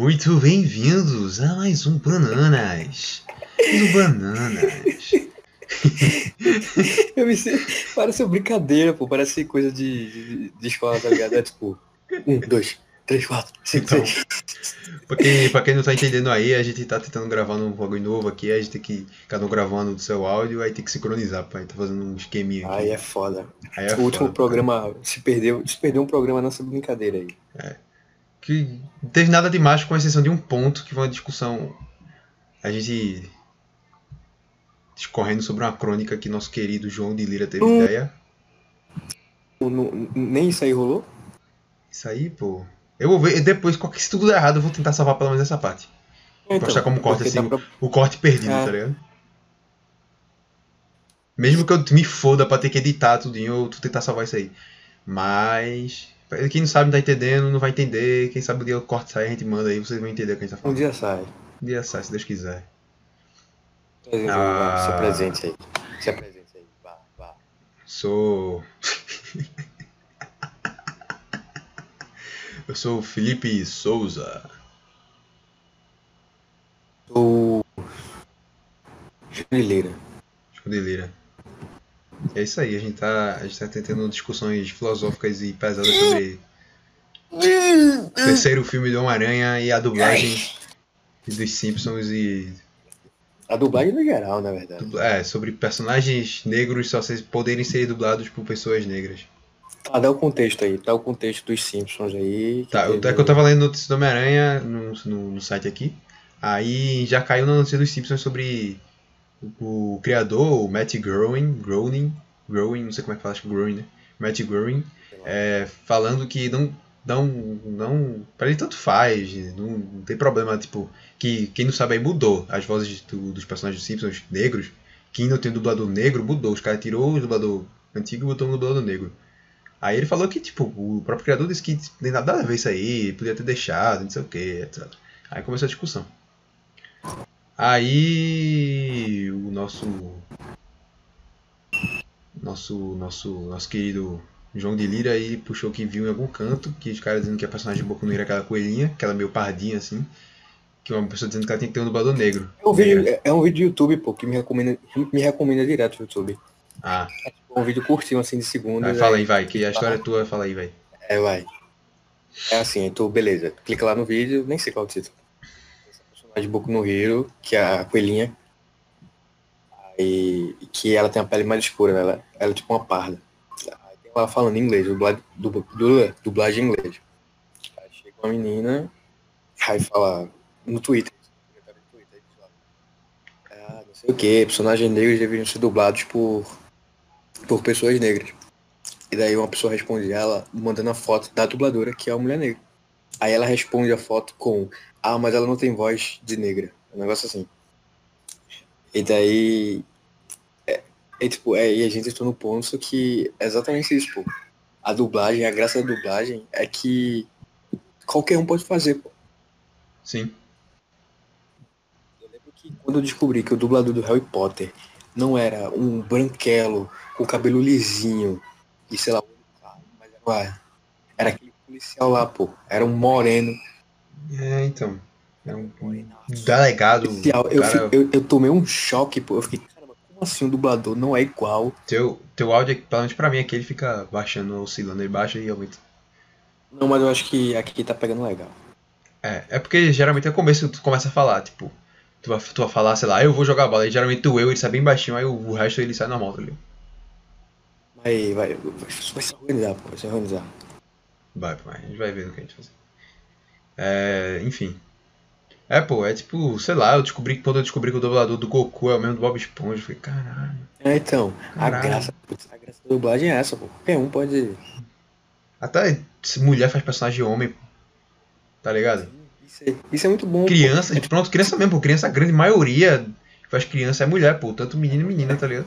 Muito bem-vindos a mais um Bananas. Um Bananas. Eu me sei, parece uma brincadeira, pô. Parece coisa de, de, de escola, tá ligado? É tipo, um, dois, três, quatro, cinco, Então. seis. Pra quem, pra quem não tá entendendo aí, a gente tá tentando gravar num bagulho novo aqui, a gente tem que. Cada um gravando do seu áudio, aí tem que sincronizar, pai. Tá fazendo um esqueminha aqui. Aí é foda. Aí é o último foda. programa se perdeu, se perdeu um programa nessa brincadeira aí. Que não teve nada demais, com exceção de um ponto, que foi uma discussão. A gente. discorrendo sobre uma crônica que nosso querido João de Lira teve Hum. ideia. Não- não- nem isso aí rolou? Isso aí, pô. Eu vou ver, depois, qualquer, se tudo der errado, eu vou tentar salvar pelo menos essa parte. Mostrar como corta porque assim, dá pra- O corte perdido, É. tá ligado? Mesmo que eu me foda pra ter que editar tudinho, eu vou tentar salvar isso aí. Mas. Quem não sabe não tá entendendo, não vai entender. Quem sabe o dia o corte sai, a gente manda aí, vocês vão entender o que a gente tá Um falando. dia sai. Um dia sai, se Deus quiser. Presente, Ah. Se apresente aí. Se apresente aí. Vá, vá. Sou. eu sou o Felipe Souza. O Junileira. Escondelheira. É isso aí, a gente tá, a gente tá tentando discussões filosóficas e pesadas sobre o terceiro filme do Homem-Aranha e a dublagem dos Simpsons e A dublagem no geral, na verdade. dubla- é, sobre personagens negros só se- poderem ser dublados por pessoas negras. Tá, dá o contexto aí. Dá o contexto dos Simpsons aí. Tá, eu, é que eu tava lendo notícia do Homem-Aranha no, no, no site aqui. Aí já caiu na notícia dos Simpsons sobre o, o criador, o Matt Groening, Groening, Groening, não sei como é que fala, acho que Groening, né? Matt Groening, é, falando que não, não, não, pra ele tanto faz, não, não tem problema, tipo, que quem não sabe aí mudou as vozes do- dos personagens dos Simpsons negros, quem não tem dublador negro mudou, os caras tirou o dublador antigo e botou um dublador negro. Aí ele falou que, tipo, o próprio criador disse que não tem nada a ver isso aí, podia ter deixado, não sei o que, etc. Aí começou a discussão. Aí o nosso. Nosso. Nosso. Nosso querido João de Lira aí puxou que viu em algum canto, que os caras dizendo que a personagem de Boku no Hero é aquela coelhinha, aquela meio pardinha assim. Que uma pessoa dizendo que ela tem que ter um dublador negro. É um, vídeo, é- é um vídeo do YouTube, pô, que me recomenda, me recomenda direto no YouTube. Ah, É um vídeo curtinho, assim, de segundos. vai, fala aí, vai, que a história é tua, fala aí, vai. É, vai. É assim, tu, beleza. Clica lá no vídeo, nem sei qual é o título. De Boku no Hero, que é a coelhinha. Aí, que ela tem a pele mais escura, né? Ela, ela é tipo uma parda. Aí tem ela falando em inglês, dublagem, dubla, dubla- dublagem em inglês. Aí chega uma menina, aí fala no Twitter. Ah, não sei o que, personagens negros deveriam ser dublados por, por pessoas negras. E daí uma pessoa responde ela mandando a foto da dubladora, que é a mulher negra. Aí ela responde a foto com, ah, mas ela não tem voz de negra. Um negócio assim. E daí. É, é tipo, é, e a gente entrou no ponto que é exatamente isso, pô. A dublagem, a graça da dublagem é que qualquer um pode fazer, pô. Sim. Eu lembro que quando eu descobri que o dublador do Harry Potter não era um branquelo com cabelo lisinho e sei lá, mas era, era aquele policial lá, pô. Era um moreno. É, então. É um delegado. Eu, cara, eu, eu tomei um choque, pô. Eu fiquei, caramba, como assim o dublador não é igual? Teu, teu áudio, pelo menos pra mim aqui, ele fica baixando, oscilando, ele baixa e aumenta. Não, mas eu acho que aqui tá pegando legal. É, é porque geralmente é o começo que tu começa a falar, tipo, tu vai, tu vai falar, sei lá, eu vou jogar bola, aí geralmente tu eu, ele sai bem baixinho, aí o, o resto ele sai normal, tá ligado? Vai, vai, vai, vai se organizar, pô. Vai se organizar. Vai, pô, a gente vai ver o que a gente faz. É, enfim. É, pô, é tipo, sei lá, eu descobri que quando eu descobri que o dublador do Goku é o mesmo do Bob Esponja, eu falei, caralho. É, então, a Caralho. graça, putz, a graça da dublagem é essa, pô. Qualquer um pode. Até se mulher faz personagem homem, tá ligado? Isso é, isso é muito bom. pô. Criança, pronto, criança mesmo, pô, criança, a grande maioria faz criança é mulher, pô, tanto menino e menina, tá ligado?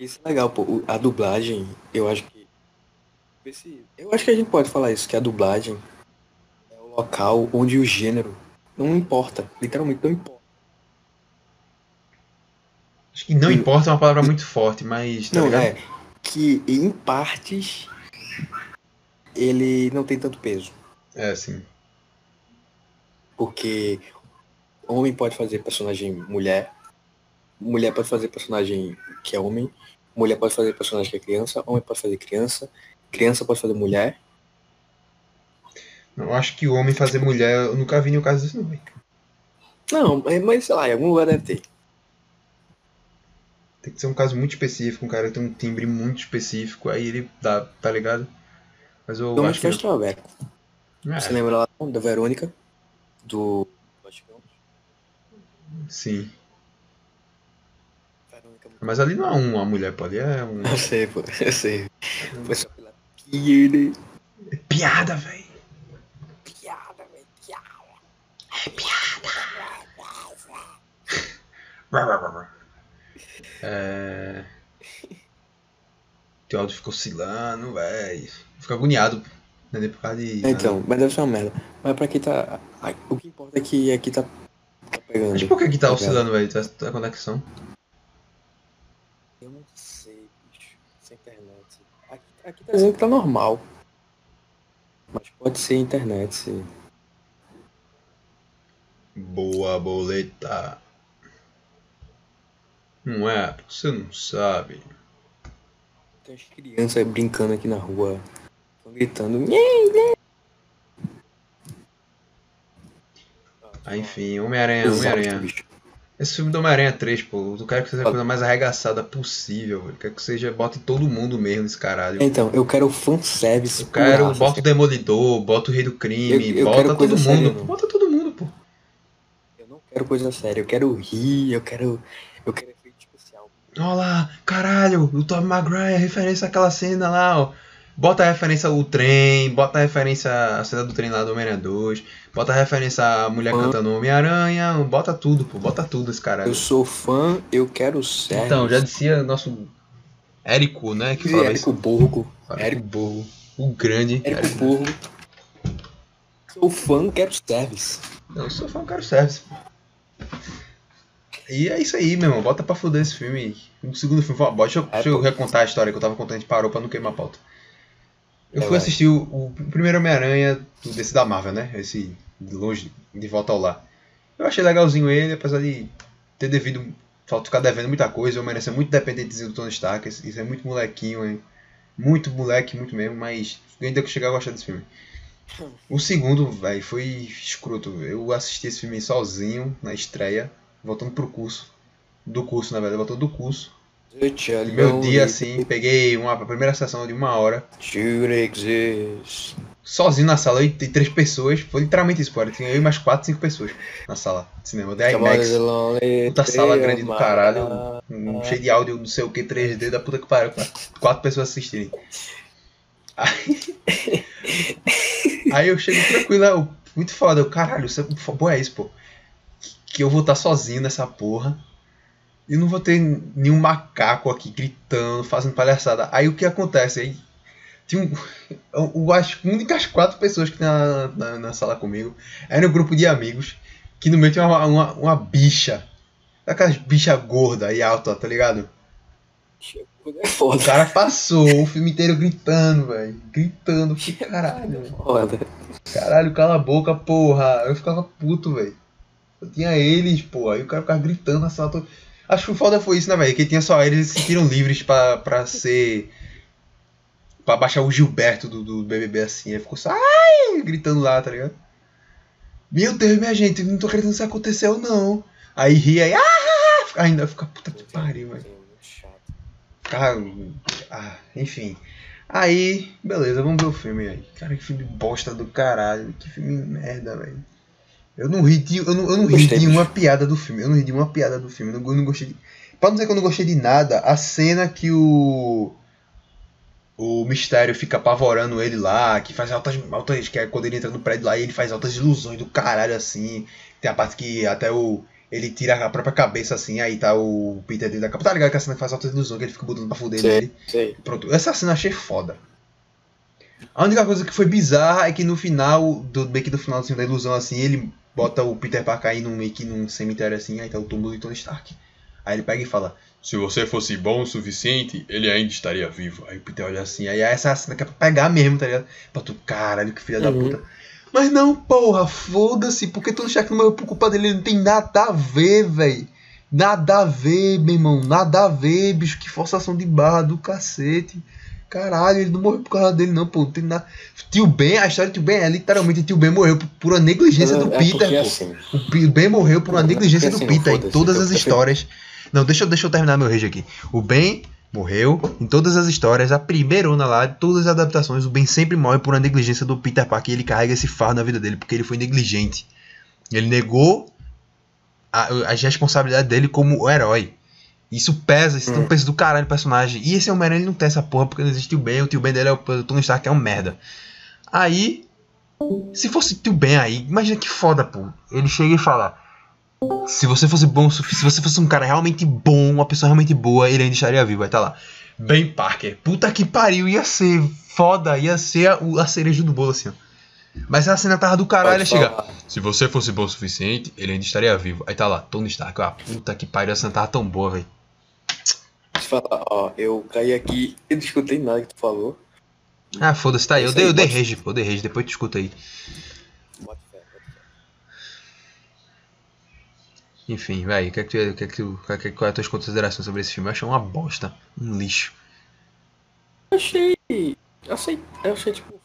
Isso é legal, pô. A dublagem, eu acho que. Eu acho que a gente pode falar isso, que a dublagem local onde o gênero não importa. Literalmente não importa. Acho que não importa é uma palavra muito forte, mas, tá não, ligado? é. Que em partes ele não tem tanto peso. É, sim. Porque homem pode fazer personagem mulher, mulher pode fazer personagem que é homem, mulher pode fazer personagem que é criança, homem pode fazer criança, criança pode fazer mulher. Eu acho que o homem fazer mulher, eu nunca vi nenhum caso disso, não, velho. Não, mas- sei lá, em algum lugar deve ter. Tem que ser um caso muito específico, um cara que tem um timbre muito específico, aí ele dá, tá ligado? Mas eu acho que. traveco. É, Você lembra lá da Verônica? Do sim. Verônica. Mas ali não é uma mulher, pô, ali é um. Eu sei, pô, eu sei. Foi só pela piada. É piada, velho. Piada, velho, piada. É. Teu áudio ficou oscilando, velho. Fico agoniado, né? Por causa de. Então, mas deve ser uma merda. Mas pra quem tá. O que importa é que aqui tá, tá pegando. Mas por que que tá Tá oscilando, velho? Tá a conexão? Eu não sei, bicho. Essa internet. Aqui, aqui tá dizendo que tá normal. Mas pode ser internet, sim. Boa boleta. Não é? Você não sabe. Tem as crianças brincando aqui na rua. Estão gritando. Ah, enfim, Homem-Aranha, Homem-Aranha. Esse filme do Homem-Aranha 3, pô, eu quero que seja a coisa mais arregaçada possível, velho. Quero que seja, bote todo mundo mesmo nesse caralho. Então, eu quero fanservice. Eu quero, bota o Demolidor, bota o Rei do Crime, Eu- eu bota todo mundo. séria, bota todo mundo, pô. Eu não quero coisa séria, eu quero rir, eu quero. Eu quero. Olha lá, caralho, o Tom Maguire, referência àquela cena lá, ó. Bota a referência ao trem, bota a referência à cena do trem lá do Homem-Aranha 2, bota a referência à mulher Ah. cantando Homem-Aranha, bota tudo, pô, bota tudo esse caralho. Eu sou fã, eu quero ser. Então, já dizia nosso Érico, né, que falava Érico. Borgo. Érico Borgo, o grande. Érico Borgo. Sou fã, quero service. Não, eu sou fã, quero service. E é isso aí, meu irmão. Bota pra foder esse filme. O segundo filme bosta. Deixa, eu- deixa eu recontar a história que eu tava contando, a gente parou pra não queimar a pauta. Eu É, fui assistir o, o primeiro Homem-Aranha desse da Marvel, né? Esse de longe, de volta ao lar. Eu achei legalzinho ele, apesar de ter devido. Falta ficar devendo muita coisa. O Homem-Aranha ser muito dependentezinho do Tony Stark. Isso é muito molequinho, hein? Muito moleque, muito mesmo, mas eu ainda que chegar a gostar desse filme. O segundo, velho, foi escroto. Eu assisti esse filme sozinho na estreia, voltando pro curso. Do curso, na verdade, voltando do curso. Meu dia assim, peguei uma, a primeira sessão de uma hora, sozinho na sala, e três pessoas. Foi literalmente isso, cara. Tinha eu e mais quatro, cinco pessoas na sala de cinema. Da IMAX, puta sala grande do caralho, um, cheio de áudio, não sei o que, 3D da puta que pariu, quatro pessoas assistirem. Aí, aí eu chego tranquilo, eu, muito foda, eu, caralho, isso é, pô, é isso, pô. Que eu vou estar sozinho nessa porra. E não vou ter nenhum macaco aqui gritando, fazendo palhaçada. Aí o que acontece? Aí tinha um. Eu, acho únicas quatro pessoas que na, na, na sala comigo era um grupo de amigos. Que no meio tinha uma, uma, uma bicha. Aquelas bicha gorda e alta, tá ligado? É foda. O cara passou o filme inteiro gritando, velho. Gritando, que caralho. Foda. Caralho, cala a boca, porra. Eu ficava puto, velho. Eu tinha eles, pô. Aí o cara ficava gritando na sala toda. Acho que o foda foi isso, né, velho? Que tinha só eles e se sentiram livres pra, pra ser. Pra baixar o Gilberto do, do BBB assim. Aí ficou só. Ai! Gritando lá, tá ligado? Meu Deus, minha gente, não tô acreditando que isso aconteceu, não. Aí ria aí. Ah! Ainda fica puta que pariu, velho. Cara, ah, enfim. Aí, beleza, vamos ver o filme aí. Cara, que filme bosta do caralho. Que filme merda, velho. Eu não ri de, eu não, eu não ri de uma piada do filme. Eu não ri de uma piada do filme. Eu não, eu não gostei de. Pra não dizer que eu não gostei de nada, a cena que o. O mistério fica apavorando ele lá, que faz altas. altas que é quando ele entra no prédio lá e ele faz altas ilusões do caralho assim. Tem a parte que até o. Ele tira a própria cabeça assim, aí tá o Peter dentro da capa. Tá ligado que a cena que faz altas ilusões, que ele fica botando pra fuder nele. Pronto, essa cena eu achei foda. A única coisa que foi bizarra é que no final, do, meio que no finalzinho da ilusão assim, ele bota o Peter pra cair num, meio que num cemitério assim, aí tá o túmulo de Tony Stark. Aí ele pega e fala, se você fosse bom o suficiente, ele ainda estaria vivo. Aí o Peter olha assim, aí essa é a cena que é pra pegar mesmo, tá ligado? Pra tu, caralho, que filha da Uhum. puta. Mas não, porra, foda-se, porque Tony Stark não morreu por culpa dele, não tem nada a ver, velho. Nada a ver, meu irmão, nada a ver, bicho, que forçação de barra do cacete. Caralho, ele não morreu por causa dele, não, pô. Não tem nada. Tio Ben, a história do Tio Ben é literalmente Tio Ben morreu por, uma negligência É, do é Peter, pô. assim, O P- Ben morreu por uma é negligência do assim, não Peter em todas eu as histórias. Não, deixa, eu- deixa eu terminar meu rage aqui. O Ben morreu em todas as histórias. A primeira onda lá, todas as adaptações, o Ben sempre morre por uma negligência do Peter Parker e ele carrega esse fardo na vida dele porque ele foi negligente. Ele negou a, as responsabilidades dele como o herói. Isso pesa, isso tem um Hum. peso do caralho no personagem. E esse Homem-Aranha ele não tem essa porra porque não existe o Ben. O tio Ben dele é o o Tony Stark, é um merda. Aí, se fosse tio Ben aí, imagina que foda, pô. Ele chega e fala: Se você fosse bom, se você fosse um cara realmente bom, uma pessoa realmente boa, ele ainda estaria vivo. Vai estar lá. Ben Parker. Puta que pariu, ia ser foda, ia ser a, a cereja do bolo assim, ó. Mas a cena tava do caralho, chega. Se você fosse bom o suficiente, ele ainda estaria vivo. Aí tá lá, Tony Stark. Ah, puta que pariu, a cena tava tão boa, velho. Deixa eu falar, ó, eu caí aqui, eu não escutei nada que tu falou. Ah, foda-se, tá aí. Eu Isso dei, eu dei pode- rage, pô, eu dei rage, depois tu escuta aí. Bota fé, bota fé. Enfim, vai, o que é que tu, que é que tu, qual é qual é as tuas considerações sobre esse filme? Eu achei uma bosta, um lixo. Eu achei. Eu achei, eu achei tipo.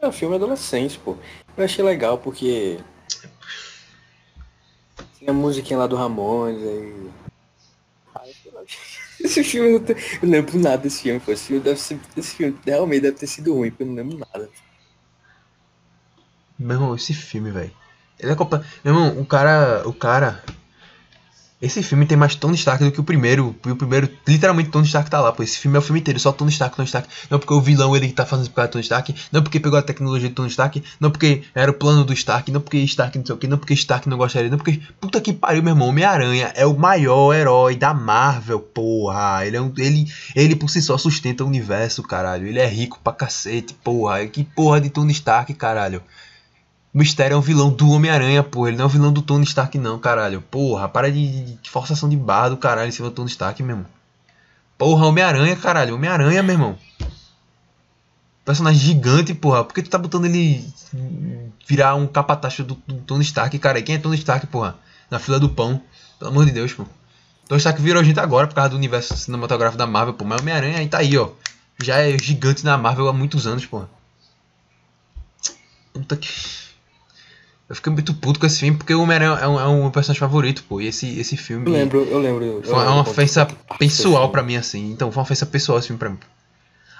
É um filme adolescente, pô. Eu achei legal porque. Tinha a musiquinha lá do Ramones aí. Esse filme eu não, eu não lembro nada desse filme. Esse filme, deve ser, esse filme realmente deve ter sido ruim, porque eu não lembro nada. Meu irmão, esse filme, velho. Ele é compa... Meu irmão, o cara. O cara. Esse filme tem mais Tony Stark do que o primeiro. E o primeiro, literalmente, Tony Stark tá lá, pô. Esse filme é o filme inteiro, só Tony Stark, Tony Stark. Não porque o vilão ele tá fazendo por causa do Tony Stark. Não porque pegou a tecnologia do Tony Stark. Não porque era o plano do Stark. Não porque Stark não sei o que. Não porque Stark não gostaria. Não porque. Puta que pariu, meu irmão. Homem-Aranha é o maior herói da Marvel, porra. Ele é um. Ele, ele por si só sustenta o universo, caralho. Ele é rico pra cacete, porra. Que porra de Tony Stark, caralho. Mistério é um vilão do Homem-Aranha, porra. Ele não é um vilão do Tony Stark, não, caralho. Porra, para de, de forçação de barra do caralho em cima do Tony Stark, meu irmão. Porra, Homem-Aranha, caralho. Homem-Aranha, meu irmão. Personagem gigante, porra. Por que tu tá botando ele virar um capatacho do, do Tony Stark, cara? E quem é Tony Stark, porra? Na fila do pão. Pelo amor de Deus, pô. Tony Stark virou gente agora por causa do universo cinematográfico da Marvel, pô. Mas Homem-Aranha aí tá aí, ó. Já é gigante na Marvel há muitos anos, porra. Puta que. Eu fiquei muito puto com esse filme porque o Homem-Aranha é um, é um personagem favorito, pô. E esse, esse filme. Eu lembro, eu lembro. eu Foi uma, lembro uma ofensa pessoal pra mim, assim. Então, foi uma ofensa pessoal esse filme pra mim.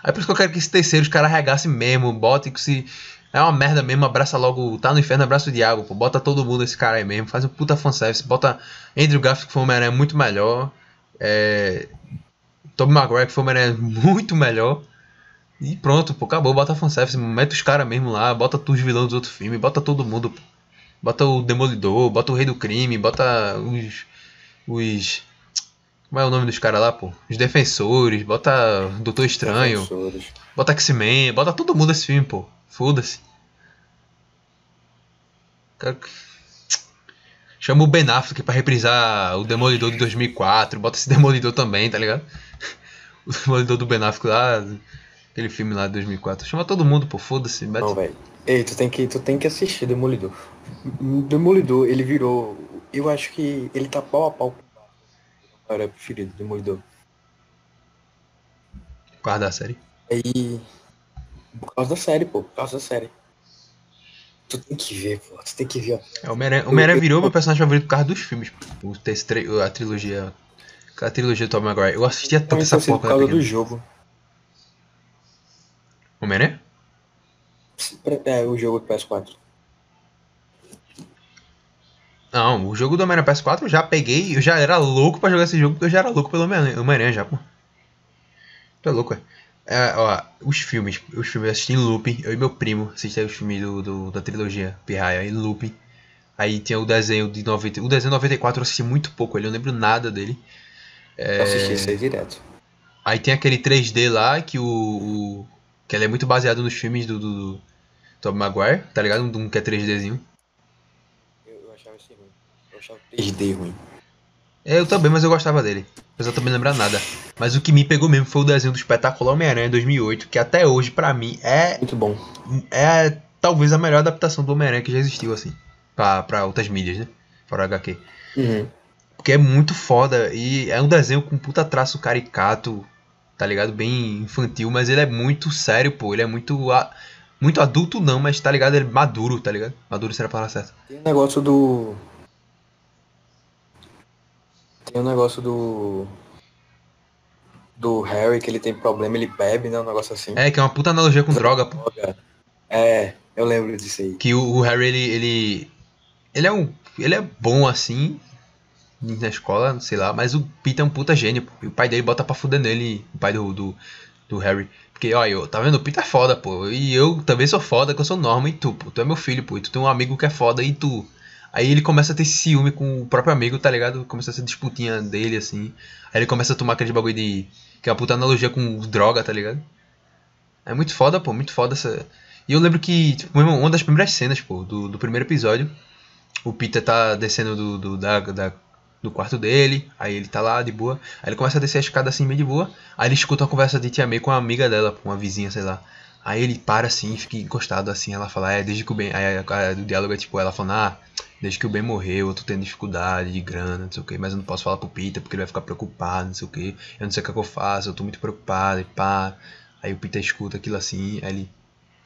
Aí por isso que eu quero que esse terceiro os caras arregassem mesmo, botem que se. É uma merda mesmo, abraça logo. Tá no inferno, abraça o diabo, pô. Bota todo mundo esse cara aí mesmo. Faz um puta fanservice. Bota Andrew Garfield que foi o Homem-Aranha muito melhor. É. Tobey Maguire que foi o Homem-Aranha muito melhor. E pronto, pô, acabou. Bota fanservice. Mete os caras mesmo lá. Bota os vilões dos outros filmes. Bota todo mundo, pô. Bota o Demolidor, bota o Rei do Crime, bota os. Os. Como é o nome dos caras lá, pô? Os Defensores, bota Doutor Estranho, Defensores. bota X-Men, bota todo mundo esse filme, pô. Foda-se. Cara, Chama o Ben Affleck pra reprisar o Demolidor de 2004, bota esse Demolidor também, tá ligado? O Demolidor do Ben Affleck lá, aquele filme lá de 2004. Chama todo mundo, pô, foda-se. Não, velho. Ei, tu tem, que, tu tem que assistir Demolidor. Demolidor, ele virou. Eu acho que ele tá pau a pau com o meu preferido, Demolidor. Guarda a série. Aí. Por causa da série, pô. Por causa da série. Tu tem que ver, pô. Tu tem que ver. É, o Homem-Aranha virou meu personagem favorito por causa dos filmes. pô. O, tre- a trilogia. A trilogia do Tom Maguire. Eu assistia tanto essa porra por causa do jogo. Homem-Aranha? É, o jogo do PS4. Não, o jogo do Homem-Aranha PS4 eu já peguei. Eu já era louco pra jogar esse jogo porque eu já era louco pelo Homem-Aranha já, pô. Tu é louco, é? É, ó, os filmes, os filmes eu assisti em looping, eu e meu primo assistimos os filmes do, do- da trilogia Pirraia em looping. Aí tinha o desenho de 90, o desenho 94 eu assisti muito pouco, ele eu não lembro nada dele. É, Eu assisti isso aí direto. Aí tem aquele 3D lá que o, o- que ele é muito baseado nos filmes do, do, do Tobey Maguire, tá ligado? Um, um que é 3Dzinho. Eu, eu achava isso ruim. Eu achava 3D ruim. É, Eu também, mas eu gostava dele. Apesar de também não lembrar nada. Mas o que me pegou mesmo foi o desenho do espetáculo Homem-Aranha 2008, que até hoje, pra mim, é, Muito bom. é talvez a melhor adaptação do Homem-Aranha que já existiu, assim, pra, pra outras mídias, né? Fora HQ. Uhum. Porque é muito foda e é um desenho com puta traço caricato, tá ligado? Bem infantil, mas ele é muito sério, pô. Ele é muito. a- Muito adulto, não, mas tá ligado? Ele é maduro, tá ligado? Maduro será a palavra certa. Tem um negócio do. Tem um negócio do. Do Harry, que ele tem problema, ele bebe, né? Um negócio assim. É, que é uma puta analogia com droga, pô. É, eu lembro disso aí. Que o, o Harry, ele, ele. Ele é um. Ele é bom assim. Na escola, sei lá, mas o Peter é um puta gênio, pô. E o pai dele bota pra fuder nele, o pai do, do, do Harry. Ó, eu, tá vendo? O Peter é foda, pô. E eu também sou foda, que eu sou Norma, e tu, pô. Tu é meu filho, pô. E tu tem um amigo que é foda, e tu. Aí ele começa a ter ciúme com o próprio amigo, tá ligado? Começa essa disputinha dele, assim. Aí ele começa a tomar aquele bagulho de. Que é uma puta analogia com droga, tá ligado? É muito foda, pô. Muito foda essa. E eu lembro que, tipo, uma das primeiras cenas, pô, do, do primeiro episódio, o Peter tá descendo do, do, da, da- do quarto dele, aí ele tá lá de boa, aí ele começa a descer a escada assim, meio de boa, aí ele escuta uma conversa de Tia May com uma amiga dela, com uma vizinha, sei lá. Aí ele para assim, fica encostado assim, ela fala, é, desde que o Ben. Aí o diálogo é tipo, ela falando, ah, desde que o Ben morreu, eu tô tendo dificuldade de grana, não sei o que, mas eu não posso falar pro Peter porque ele vai ficar preocupado, não sei o que, eu não sei o que, é que eu faço, eu tô muito preocupado e pá. Aí o Peter escuta aquilo assim, aí ele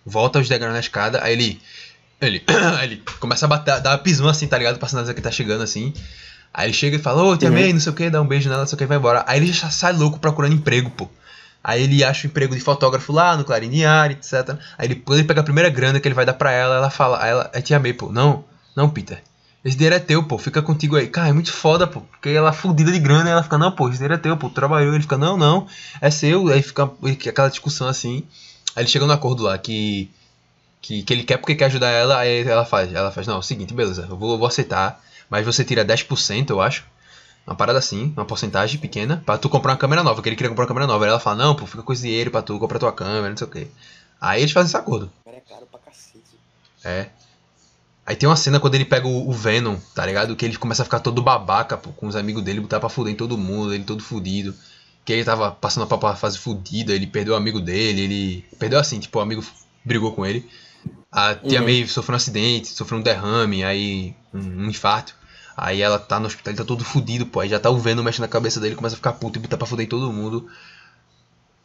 volta os degraus na escada, aí ele. Ele, aí ele começa a bater, dar uma pisão assim, tá ligado? Sinalizar que tá chegando assim. Aí ele chega e fala, ô, tia Uhum. May, não sei o que, dá um beijo nela, não sei o que, vai embora. Aí ele já sai louco procurando emprego, pô. Aí ele acha o emprego de fotógrafo lá no Clarim Diário, etc. Aí ele, quando ele pega a primeira grana que ele vai dar pra ela, ela fala, aí ela, é tia May, pô, não, não, Peter. Esse dinheiro é teu, pô, fica contigo aí. Cara, é muito foda, pô. Porque ela é fudida de grana e ela fica, não, pô, esse dinheiro é teu, pô, trabalhou. Ele fica, não, não, é seu. Aí fica aquela discussão assim. Aí ele chega no acordo lá que, que, que ele quer porque quer ajudar ela. Aí ela faz, ela faz, não, é o seguinte, beleza, eu vou, eu vou aceitar, mas você tira 10%, eu acho. Uma parada assim, uma porcentagem pequena, pra tu comprar uma câmera nova, que ele queria comprar uma câmera nova. Aí ela fala, não, pô, fica com esse dinheiro pra tu comprar tua câmera, não sei o que. Aí eles fazem esse acordo. Cara, é caro pra cacete. É. Aí tem uma cena quando ele pega o, o Venom, tá ligado? Que ele começa a ficar todo babaca, pô, com os amigos dele, botar pra fuder em todo mundo, ele todo fudido. Que ele tava passando pra uma fase fudida, ele perdeu o amigo dele, ele. Perdeu assim, tipo, o amigo brigou com ele. A tia Uhum. May sofreu um acidente, sofreu um derrame, aí um, um infarto. Aí ela tá no hospital, ele tá todo fudido, pô. Aí já tá o Venom mexendo na cabeça dele, começa a ficar puto e botar pra fuder em todo mundo.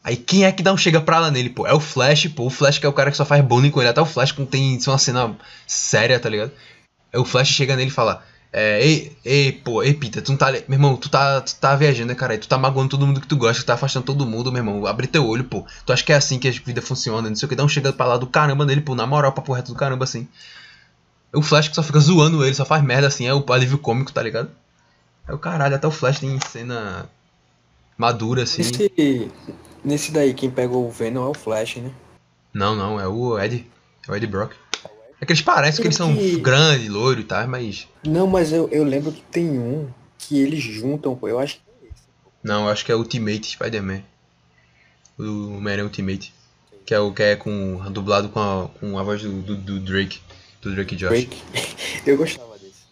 Aí quem é que dá um chega pra lá nele, pô? É o Flash, pô. O Flash que é o cara que só faz bullying com ele. Até o Flash quando tem é uma cena séria, tá ligado? Aí o Flash chega nele e fala: é, ei, ei, pô, ei, Peter, tu não tá. Meu irmão, tu tá, tu tá viajando, né, cara? Tu tá magoando todo mundo que tu gosta, tu tá afastando todo mundo, meu irmão. Abre teu olho, pô. Tu acha que é assim que a vida funciona, não sei o que. Dá um chega pra lá do caramba nele, pô. Na moral, papo reto do caramba, assim. O Flash que só fica zoando ele, só faz merda assim, é o alívio cômico, tá ligado? É o caralho, até o Flash tem cena madura, assim. Nesse, nesse daí, quem pega o Venom é o Flash, né? Não, não, é o Ed. É o Ed Brock. É que eles parecem que eles são Que- grandes, loiro e tal, mas. Não, mas eu, eu lembro que tem um que eles juntam, pô. Eu acho que é esse. Não, eu acho que é Ultimate Spider-Man. O Homem-Aranha Ultimate. Que é o que é com. dublado com a, com a voz do, do, do Drake. Do Drake Josh. Drake. Eu gostava desse.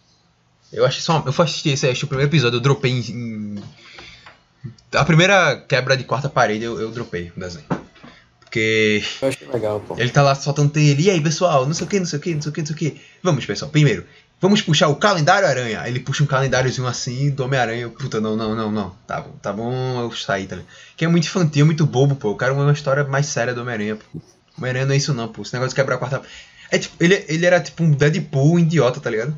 Eu achei só. Eu assisti esse, assisti o primeiro episódio, eu dropei em. A primeira quebra de quarta parede eu, eu dropei o desenho. Porque. Eu achei legal, pô. Ele tá lá soltando ele. E aí, pessoal, não sei o que, não sei o que, não sei o que, não sei o que. Vamos, pessoal, primeiro. Vamos puxar o calendário aranha. Ele puxa um calendáriozinho assim do Homem-Aranha. Puta, não, não, não, não. Tá bom, tá bom, eu saí, tá ligado? Que é muito infantil, muito bobo, pô. Eu quero uma história mais séria do Homem-Aranha, pô. Homem-Aranha não é isso não, pô. Esse negócio de quebrar a quarta. É tipo, ele, ele era tipo um Deadpool idiota, tá ligado?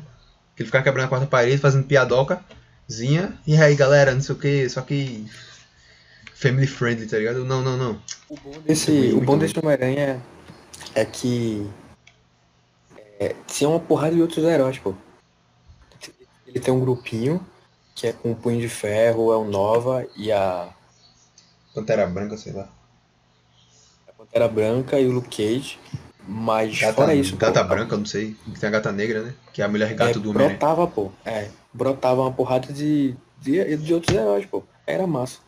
Que ele ficava quebrando a quarta parede, fazendo piadocazinha. E aí, galera, não sei o que, só que. Family friendly, tá ligado? Não, não, não. O bom desse, Muito o ruim, bom desse Homem-Aranha é que é, tinha uma porrada de outros heróis, pô. Ele tem um grupinho que é com o Punho de Ferro, é o Nova e a, Pantera Branca, sei lá. a Pantera Branca e o Luke Cage. Mas Gata, fora isso, gata pô, branca, não sei. Tem a gata negra, né? Que é a mulher gato é, do Homem-Aranha. brotava, pô. É, brotava uma porrada de, de, de outros heróis, pô. Era massa.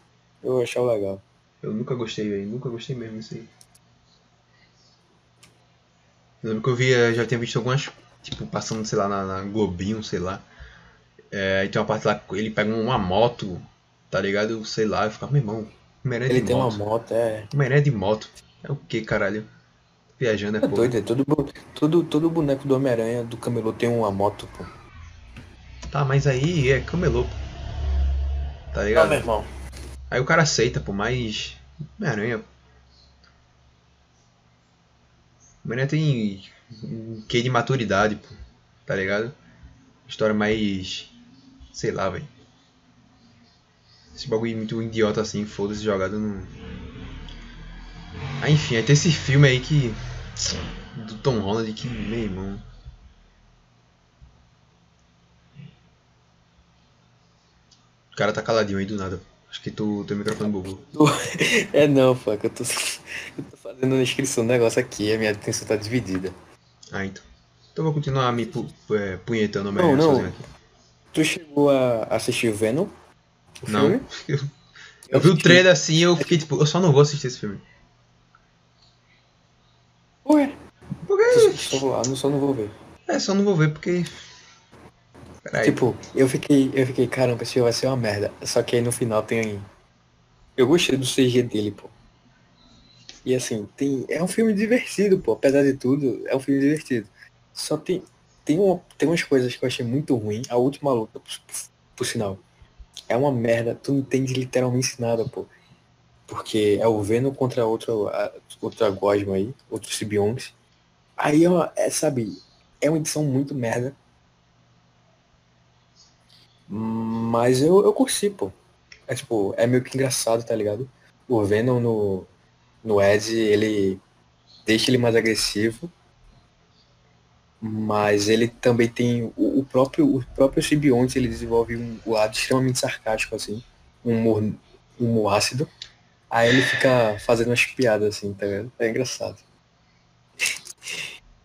Eu achava legal. Eu nunca gostei, velho. Nunca gostei mesmo disso aí. Eu lembro que eu via, já tinha visto algumas, tipo, passando, sei lá, na, na Globinho, sei lá. É, aí tem uma parte lá que ele pega uma moto, tá ligado? Sei lá, eu ficava, meu irmão, Homem-Aranha Ele de tem moto. uma moto, é. Homem-Aranha de moto. É o que, caralho? Viajando é É pô. doido, é todo, todo, todo boneco do Homem-Aranha do camelô tem uma moto, pô. Tá, mas aí é camelô, pô. Tá ligado? irmão. Aí o cara aceita, pô, mas. Homem-Aranha. Homem-Aranha tem um quê de maturidade, pô. Tá ligado? História mais. Sei lá, velho. Esse bagulho muito idiota assim, foda-se jogado no. Ah, enfim, aí tem esse filme aí que. Do Tom Holland que, meu irmão. O cara tá caladinho aí do nada. Acho que tu teu microfone bugou. É não, pô, é que eu tô, eu tô fazendo a inscrição do negócio aqui, a minha atenção tá dividida. Ah, então. Então eu vou continuar me pu é, punhetando Não, Homem-Aranha não. aqui. Tu chegou a assistir o Venom? O Não. Eu, eu vi o trailer assim e eu fiquei tipo, eu só não vou assistir esse filme. Ué, Por eu quê? só lá, não- só não vou ver. É, só não vou ver porque. Peraí. Tipo, eu fiquei, eu fiquei, caramba, esse vai ser uma merda. Só que aí no final tem. Eu gostei do CG dele, pô. E assim, tem. É um filme divertido, pô. Apesar de tudo, é um filme divertido. Só tem. Tem, uma, tem umas coisas que eu achei muito ruim. A última luta, por, por sinal. É uma merda. Tu não entende literalmente nada, pô. Porque é o Venom contra outro, a, outra Gosma aí, outro Sibionte. Aí uma, é, sabe, é uma edição muito merda. Mas eu, eu curti, pô. É tipo, é meio que engraçado, tá ligado? O Venom no, no Ed, ele deixa ele mais agressivo. Mas ele também tem o, o próprio o próprio simbionte, ele desenvolve um lado extremamente sarcástico, assim. Um humor, um humor ácido. Aí ele fica fazendo umas piadas, assim, tá ligado? É engraçado.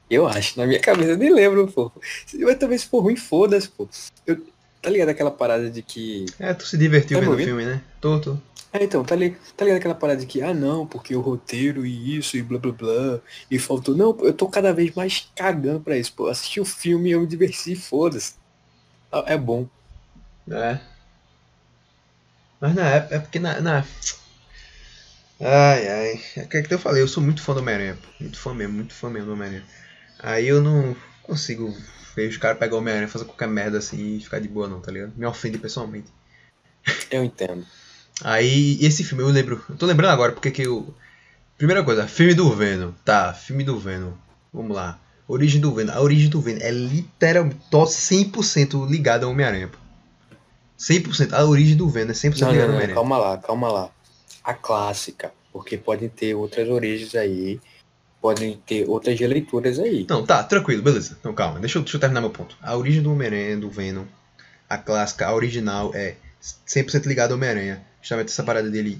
Eu acho, na minha cabeça, eu nem lembro, pô. Mas também se for ruim, foda-se, pô. Eu, tá ligado aquela parada de que. É, tu se divertiu Tá vendo o filme, né? Tô, tô. É, então, tá ligado, tá ligado aquela parada de que, ah não, porque o roteiro e isso, e blá blá blá, e faltou. Não, eu tô cada vez mais cagando pra isso, pô. Assisti o filme e eu me diverti, foda-se. É bom. É. Mas na época, é porque na. na... Ai, ai. É que é que eu falei, eu sou muito fã do Homem-Aranha. Muito fã mesmo, muito fã mesmo do Homem-Aranha. Aí eu não consigo ver os caras pegar o Homem-Aranha, fazer qualquer merda assim e ficar de boa não, tá ligado? Me ofende pessoalmente. Eu entendo. Aí, esse filme, eu lembro. Eu tô lembrando agora porque que eu. Primeira coisa, filme do Venom. Tá, filme do Venom. Vamos lá. Origem do Venom. A origem do Venom é literalmente tô 100% ligada ao Homem-Aranha. pô. 100%. A origem do Venom é 100% Não, ligada ao Homem-Aranha. calma lá, calma lá. A clássica, porque podem ter outras origens aí, podem ter outras releituras aí. Não, tá, tranquilo, beleza. Então calma, deixa eu, deixa eu terminar meu ponto. A origem do Homem-Aranha, do Venom, a clássica, a original, é 100% ligada ao Homem-Aranha. Justamente essa parada dele.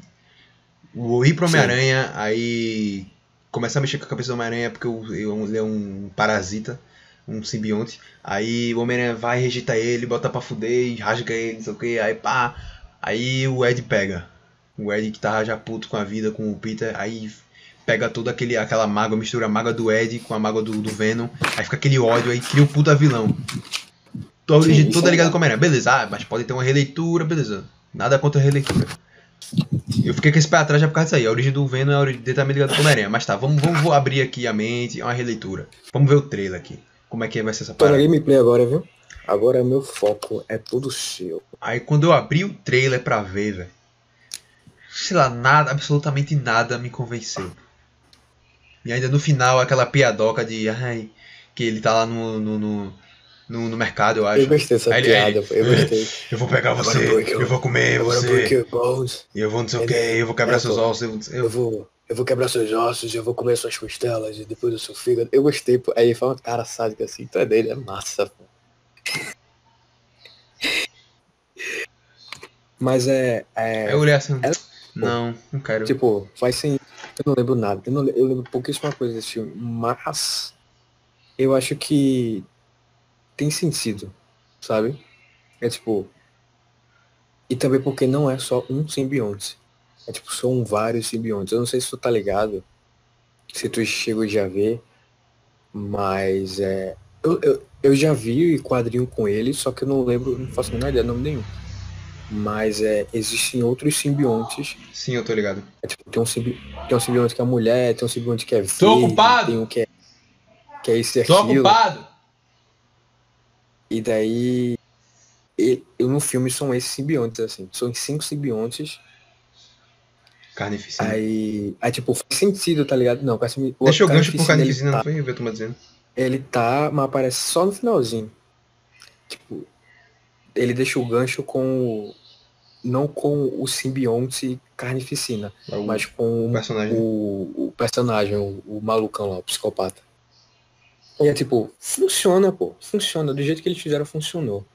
O ir pro. Homem-Aranha, aí começar a mexer com a cabeça do Homem-Aranha porque o- ele é um parasita, um simbionte. Aí o Homem-Aranha vai, rejeita ele, bota pra fuder rasga ele, não sei o que, aí pá. Aí o Ed pega. O Ed que tava já puto com a vida, com o Peter, aí pega toda aquele, aquela mágoa, mistura a mágoa do Ed com a mágoa do, do Venom, aí fica aquele ódio, aí cria o puta vilão. Toda, Sim, toda é ligada legal. com o Homem-Aranha. Beleza, ah, mas pode ter uma releitura, beleza. Nada contra a releitura. Eu fiquei com esse pé atrás já por causa disso aí. A origem do Venom é a origem diretamente ligada com o Homem-Aranha. Mas tá, vamos, vamos abrir aqui a mente, é uma releitura. Vamos ver o trailer aqui. Como é que vai ser essa parada. gameplay agora, viu? Agora meu foco é todo seu. Aí quando eu abri o trailer pra ver, velho. Sei lá, nada, absolutamente nada me convenceu. E ainda no final aquela piadoca de. Ai, que ele tá lá no. no, no, no- no mercado, eu acho. Eu gostei dessa ele- piada, aí- pô, eu gostei. Eu vou pegar você, eu your- vou comer Agora você, e eu vou não sei o Ele- que, eu vou quebrar é, seus pô. ossos, eu, Eu eu, vou, eu vou quebrar seus ossos, eu vou comer suas costelas e depois o seu fígado. Eu gostei, pô. Aí fala uma cara sádica assim, tu é dele, é massa, pô. Mas é, é eu olhei assim, Ela- não, não quero. tipo, faz sem. Eu não lembro nada. Eu, não, eu lembro pouquíssima coisa desse filme. Mas eu acho que tem sentido, sabe? É tipo. E também porque não é só um simbionte. É tipo, são vários simbiontes. Eu não sei se tu tá ligado. Se tu chegou já a ver. Mas é. Eu, eu, eu já vi quadrinho com ele, só que eu não lembro, não faço a menor ideia, nome nenhum. Mas é, existem outros simbiontes. Sim, eu tô ligado. É, tipo, tem, um simbi... tem um simbionte que é mulher, tem um simbionte que é verde, Tô ocupado! tem um que é, que é isso e Tô aquilo. ocupado! E daí, e, e no filme são esses simbiontes, assim. São cinco simbiontes. Carnificina. Aí, aí, tipo, faz sentido, tá ligado? Não, o Deixa o gancho por carnificina, carnificina, não tá, foi? Eu vi a turma dizendo. ele tá, mas aparece só no finalzinho. Tipo, ele deixa o gancho com o, não com o simbionte carnificina, É o mas com o personagem. o, o personagem, o, o malucão lá, o psicopata. E é tipo, funciona, pô. Funciona. Do jeito que eles fizeram, funcionou.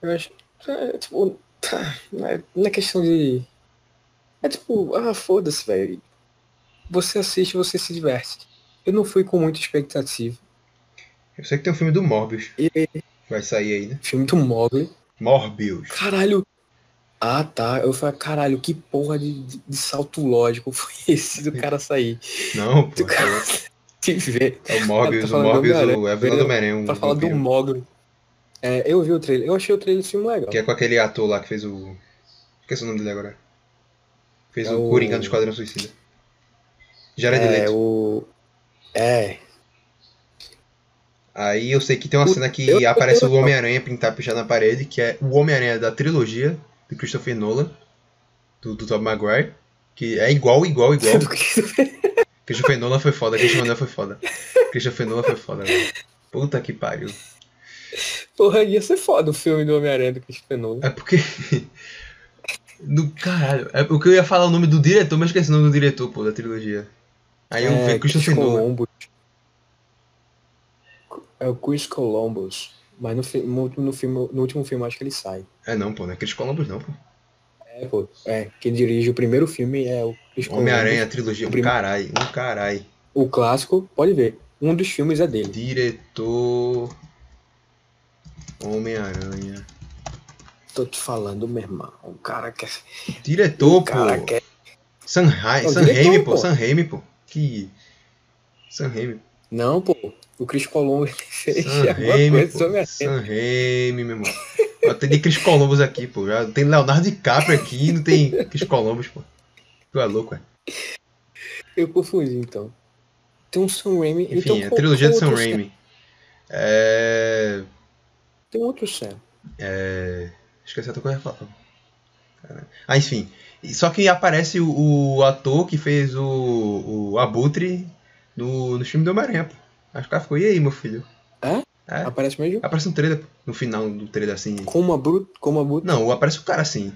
Eu acho. É, tipo, tá, não é, não é questão de. É tipo, ah, foda-se, velho. Você assiste, você se diverte. Eu não fui com muita expectativa. Eu sei que tem um filme do Morbius. E Vai sair aí, né? filme do Mogli. Morbius. Caralho. Ah, tá. Eu falei, caralho, que porra de, de, de salto lógico foi esse do cara sair? Não, pô. Do cara se ver. É o Morbius, Tá o Morbius, o, é o vilão do um Pra falar do. Mogli. É, eu vi o trailer. Eu achei o trailer do filme legal. Que é com aquele ator lá que fez o. Esqueci o nome dele agora. Fez É o o- Coringa do Esquadrão Suicida. Jared é, Leto. o. É. Aí eu sei que tem uma cena que eu- aparece eu- o Homem-Aranha pintado pichado na parede, que é o Homem-Aranha da trilogia de Christopher Nolan, do, do Tobey Maguire, que é igual, igual, igual. Do Christopher- Nolan foi foda, Christopher Nolan foi foda. Christopher Nolan foi foda, velho. Puta que pariu. Porra, ia ser foda o filme do Homem-Aranha do Christopher Nolan. É porque. Do caralho. É porque eu ia falar o nome do diretor, mas esqueci o nome do diretor, pô, da trilogia. Aí eu é, vi Christopher Chris Nolan. Columbus. É o Chris Columbus. Mas no, fi- no, último- no, filme, no último filme acho que ele sai. É não, pô, não é Chris Columbus não, pô. É, pô. É, quem dirige o primeiro filme é o Chris Columbus. Homem-Aranha, trilogia, um Prime- carai, um carai. O clássico, pode ver. Um dos filmes é dele. Diretor. Homem-Aranha. Tô te falando, meu irmão. O cara quer. Diretor, O cara pô. quer. Diretor, Raimi, pô. pô. Sam Raimi, pô. Que. Sam Raimi. Não, pô. O Chris Columbus fez Sam alguma Raimi, coisa pô. sobre a Sam Raimi, meu irmão. Tem de Chris Columbus aqui, pô. Já tem Leonardo DiCaprio aqui e não tem Chris Columbus, pô. Tu é louco, é? Eu confundi, então. Tem um Sam Raimi. Enfim, então, a qual- trilogia de qual Sam Raimi. É. Tem outro Sam. É. Esqueci até o que eu ia falar. Ah, enfim. Só que aparece o, o ator que fez o, o Abutre no, no filme do Homem-Aranha, pô. Aí o cara ficou, e aí, meu filho? É? É. Aparece mesmo? Aparece no trailer, pô. No final do trailer, assim. Como a Brut. Como a Brut. Não, aparece o cara assim.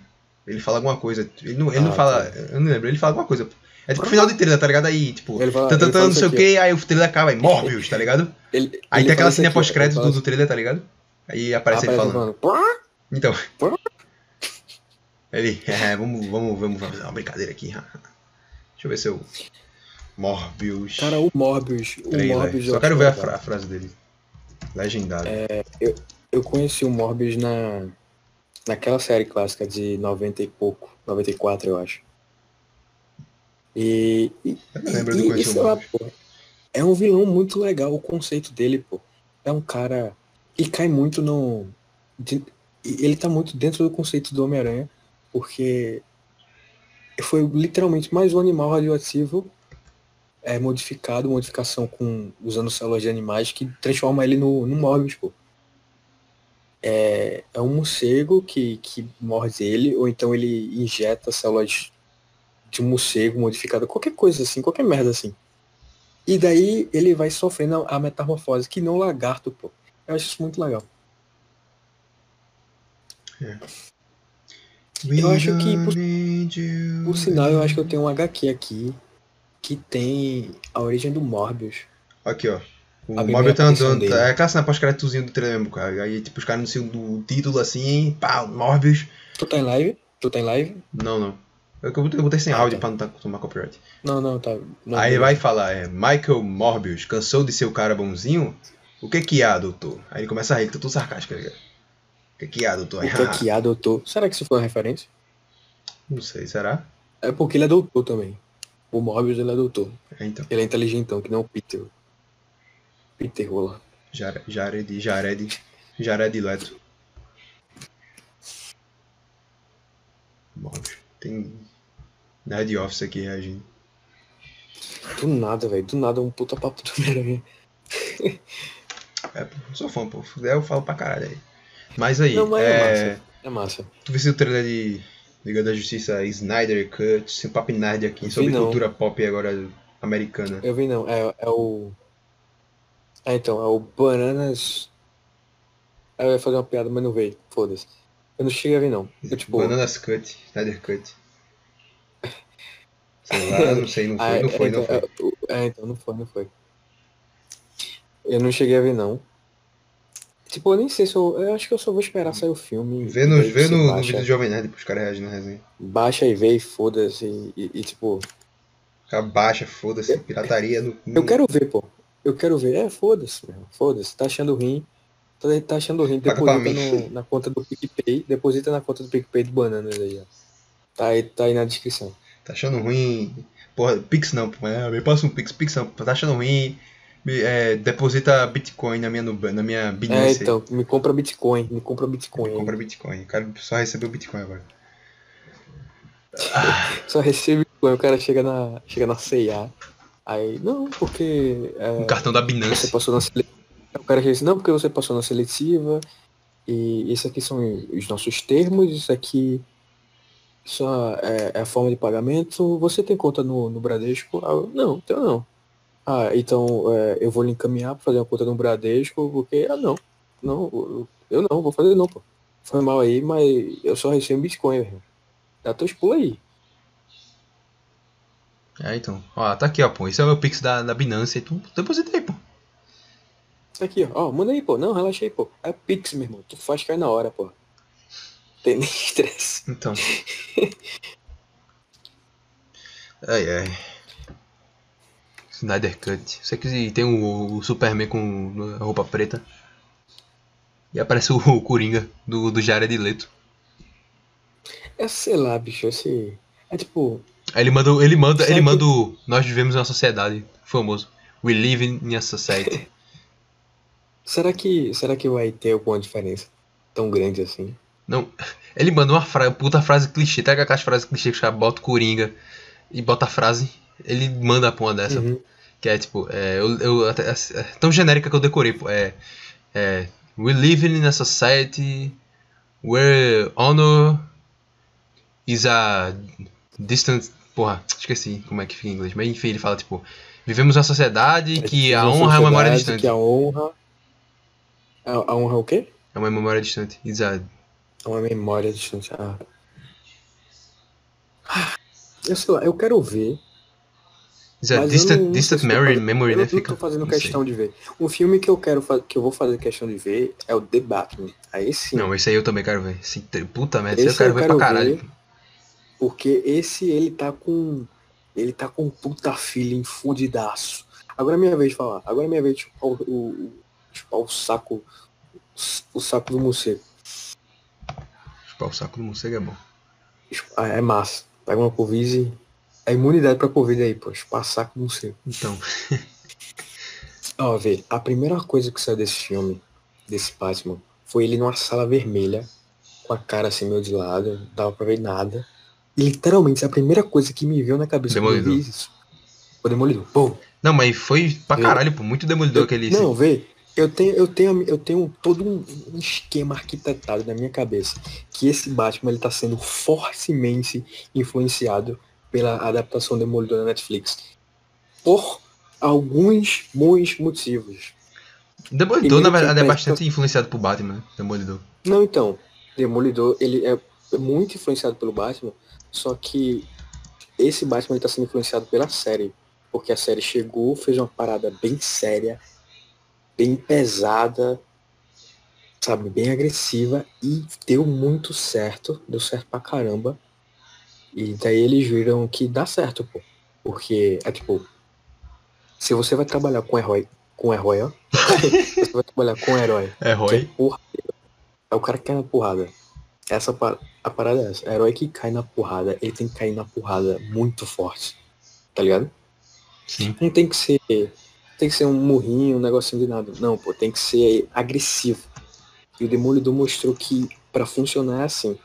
Ele fala alguma coisa. Ele não, ele não Ah, fala. tá. Eu não lembro, ele fala alguma coisa. pô. É tipo final de trailer, tá ligado? Aí, tipo, Ele fala- tan, tan, ele tan, fala não sei o que, aí o trailer acaba, aí Morbius, tá ligado? Ele, Aí ele tem aquela cena pós-crédito Ele do, do trailer, tá ligado? Aí aparece ele aparece falando. "Pá!" Então. Ele, é, vamos, vamos, vamos fazer uma brincadeira aqui. Deixa eu ver se eu. Morbius. Cara, o Morbius. O trailer. Morbius eu Só quero ver a, legal. fra- a frase dele. Legendado. Eu conheci o Morbius na. Naquela série clássica de 90 e pouco. 94, eu acho. E. e Eu não lembro e- de e, lá, pô, É um vilão muito legal o conceito dele, pô. É um cara. E cai muito no. de- ele tá muito dentro do conceito do Homem-Aranha, porque foi literalmente mais um animal radioativo é, modificado, modificação com usando células de animais que transforma ele no, no Morbius, pô. É, é um morcego que, que morde ele, ou então ele injeta células de um morcego modificada, qualquer coisa assim, qualquer merda assim. E daí ele vai sofrendo a metamorfose, que não lagarto, pô. Eu acho isso muito legal. eu acho que, por- Por sinal, eu acho que eu tenho um HQ aqui que tem a origem do Morbius. Aqui, ó. O A Morbius tá andando. dele. É aquela cena pós-créditozinho do trailer mesmo, cara. Aí, tipo, os caras anunciam do título assim, pá, Morbius. Tu tá em live? Tu tá em live? Não, não. Eu, eu eu botei sem Ah, áudio tá. pra não tá, tomar copyright. Não, não, tá. Não, Aí beleza. vai falar, é, Michael Morbius, cansou de ser o cara bonzinho? O que que há, doutor? Aí ele começa a rir, que eu tô sarcástico, tá ligado? O que que há, doutor? O que que há, doutor? Será que isso foi uma referência? Não sei, será? É porque ele é doutor também. O Morbius, ele é doutor. É, então. Ele é inteligentão, que não o Peter. Peter rola. Jared, Jared, Jared, Jared Leto. Morbius. Tem Nerd Office aqui reagindo. Do nada, velho. Do nada um puta papo do Homem-Aranha. É, pô, sou fã, pô. Eu falo pra caralho aí. Mas aí, Não, mas é é... massa. É massa. tu viu o trailer de Liga da Justiça Snyder Cut, sem papo nerd aqui, sobre não. cultura pop agora americana. Eu vi não. É, é o. É então, é o Bananas. Eu ia fazer uma piada, mas não veio. Foda-se. Eu não cheguei a ver não. Eu, tipo, Bananas Cut, Snyder Cut. Sei lá, não sei, não foi, Ah, não foi, é, não então, foi. é, É, então, não foi, não foi. Eu não cheguei a ver, não. Tipo, eu nem sei se eu... Eu acho que eu só vou esperar sair o filme. Vê, no, aí vê no, no vídeo do Jovem Nerd, os caras reagem na resenha. Baixa e vê e foda-se. E, e- tipo... Abaixa, foda-se, pirataria no. Eu quero ver, pô. Eu quero ver. É, foda-se, meu. Foda-se. Tá achando ruim. Tá, tá achando ruim. Deposita no- na conta do PicPay. Deposita na conta do PicPay do Bananas aí, ó. Tá aí, tá aí na descrição. Tá achando ruim. Porra, Pix não, pô. É, me passa um Pix, Pix não. Tá achando ruim. Me- é, deposita Bitcoin na minha, na minha É, Binance. então, me compra Bitcoin. Me compra Bitcoin. aí. Compra Bitcoin. O cara só recebeu Bitcoin agora. Só recebe Bitcoin. O cara chega na, chega na. Aí, não, porque... é, Um cartão da Você Binance. passou na seletiva. O cara disse, não, porque você passou na seletiva. E isso aqui são os nossos termos, isso aqui só é, é a forma de pagamento. Você tem conta no, no Bradesco? Ah, não, tenho não. Ah, então é, eu vou lhe encaminhar para fazer uma conta no Bradesco, porque. Ah não. Não, eu- não, vou fazer não, pô. Foi mal aí, mas eu só recebo Bitcoin, velho. Dá teus pulos aí. É, então. Ó, tá aqui, ó, pô. Esse é o meu Pix da, da Binance. E tu deposita aí, pô. Tá aqui, ó. Ó, manda aí, pô. Não, relaxa aí, pô. É Pix, meu irmão. Tu faz cair na hora, pô. Tem nem estresse. Então. Ai, ai. Snyder Cut. Você que tem o, o Superman com a roupa preta. E aparece o, o Coringa do, do Jared Leto. É, sei lá, bicho, esse. É tipo. Aí ele manda, ele manda, ele que- manda o Nós vivemos em uma sociedade famoso. We live in a society. Será que. Será que vai ter alguma diferença tão grande assim? Não, ele manda uma frase, puta frase clichê. Pega aquelas frases clichê que os caras botam Coringa e bota a frase. Ele manda pra uma dessa. Uhum. Que é tipo, é, eu, eu até, é tão genérica que eu decorei, pô. É, é, We live in a society where honor is a distant. Porra, esqueci como é que fica em inglês. Mas enfim, ele fala tipo, vivemos uma sociedade que a honra é uma memória distante. Que a honra. A, a honra é o quê? É uma memória distante. Is a- É uma memória distante. Ah. Eu sei lá, eu quero ver. Mas eu distant, não- distant eu memory, fazendo- memory eu né? não Fica. tô fazendo não sei. questão de ver. Um filme que eu quero que eu vou fazer questão de ver é o The Batman. Aí sim. Não, esse aí eu também quero ver. Esse, puta merda, Esse eu quero eu ver quero pra caralho. ver. Porque esse ele tá com. Ele tá com puta feeling fudidaço. Agora é minha vez de falar. Agora é minha vez de chupar o, o, chupar o saco. O saco do morcego. Chupar o saco do morcego é bom. É massa. Pega uma Covid. É imunidade pra Covid aí, pô. Saco do morcego. Então, Ó, vê, a primeira coisa que saiu desse filme, desse Batman, foi ele numa sala vermelha, com a cara assim meio de lado, não dava pra ver nada. E literalmente, a primeira coisa que me veio na cabeça quando Demolidor. isso. O Demolidor. Pô, não, mas foi pra Eu- caralho, pô. Muito demolidor eu- aquele. Não, vê, eu tenho, eu tenho, eu tenho todo um, um esquema arquitetado na minha cabeça que esse Batman ele tá sendo fortemente influenciado pela adaptação Demolidor da Netflix. Por alguns bons motivos. Demolidor, na verdade, é bastante influenciado por Batman? Demolidor. Não, então, Demolidor, ele é muito influenciado pelo Batman, só que esse Batman está sendo influenciado pela série, porque a série chegou, fez uma parada bem séria, bem pesada, sabe, bem agressiva e deu muito certo, deu certo pra caramba. E daí eles viram que dá certo, pô. Porque é tipo, se você vai trabalhar com herói, com herói, ó, você vai trabalhar com herói É que é porra. É o cara que cai na porrada. Essa a parada é essa. Herói que cai na porrada, ele tem que cair na porrada muito forte. Tá ligado? Sim. Não tem que ser. Tem que ser um murrinho, um negocinho de nada. Não, pô, tem que ser agressivo. E o Demolidor mostrou que pra funcionar é assim.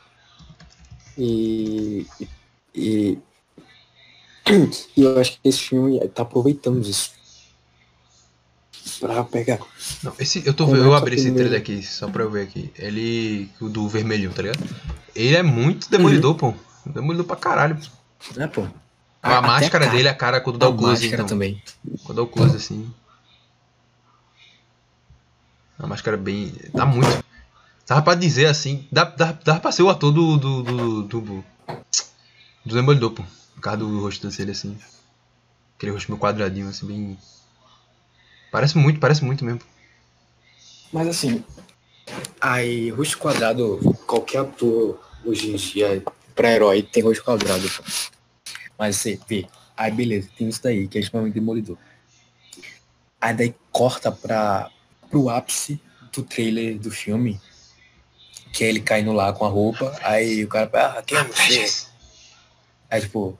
E, e, e eu acho que esse filme tá aproveitando isso. Pra pegar. Não, esse, eu, tô, Começa eu abri esse trailer aqui, só pra eu ver aqui. Ele. O do vermelhinho, tá ligado? Ele é muito demolidor, pô. Demolidor pra caralho. Né, pô? A, Até máscara cara. dele, a cara quando dá A o close, máscara então. também. Quando dá o close, assim. A máscara bem. Dá muito. Dava pra dizer assim. Dá, dá, dá pra ser o ator do. do. do. do, do Demolidor, pô. Por causa do rosto dele, assim. Aquele rosto meio quadradinho, assim, bem. Parece muito, parece muito mesmo. Mas assim, aí, rosto quadrado, qualquer ator hoje em dia, pra herói, tem rosto quadrado. pô. Mas você vê, aí beleza, tem isso daí, que é extremamente demolidor. Aí daí corta pra, pro ápice do trailer do filme, que é ele caindo lá com a roupa, aí o cara, ah, quem é você? Aí tipo,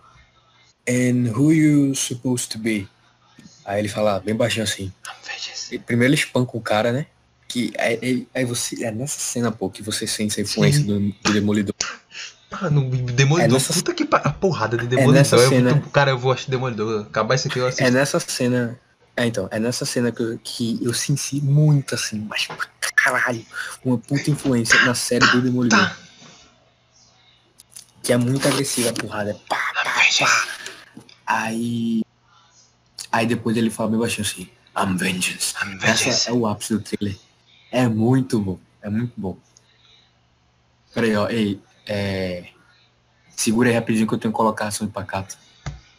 and who you supposed to be? Aí ele fala bem baixinho assim, e Primeiro ele espanca o cara, né? Que aí, aí- você. É nessa cena, pô, que você sente a influência do, do Demolidor. Mano, Demolidor, É nessa- puta que pa- a porrada de Demolidor. nessa eu, cena- muito- cara, eu vou assistir Demolidor. Acabar isso aqui eu assisto. É nessa cena. É, então, é nessa cena que eu, que eu senti muito assim, mas pra caralho, uma puta influência na série do Demolidor. Tá. Que é muito agressiva a porrada. É pá, pá, pá. Aí. Aí depois ele fala bem baixinho assim, I'm vengeance. I'm vengeance. Essa é o ápice do trailer. É muito bom. É muito bom. Peraí, ó. Ei, é... Segura aí rapidinho que eu tenho que colocar a ação de pacato.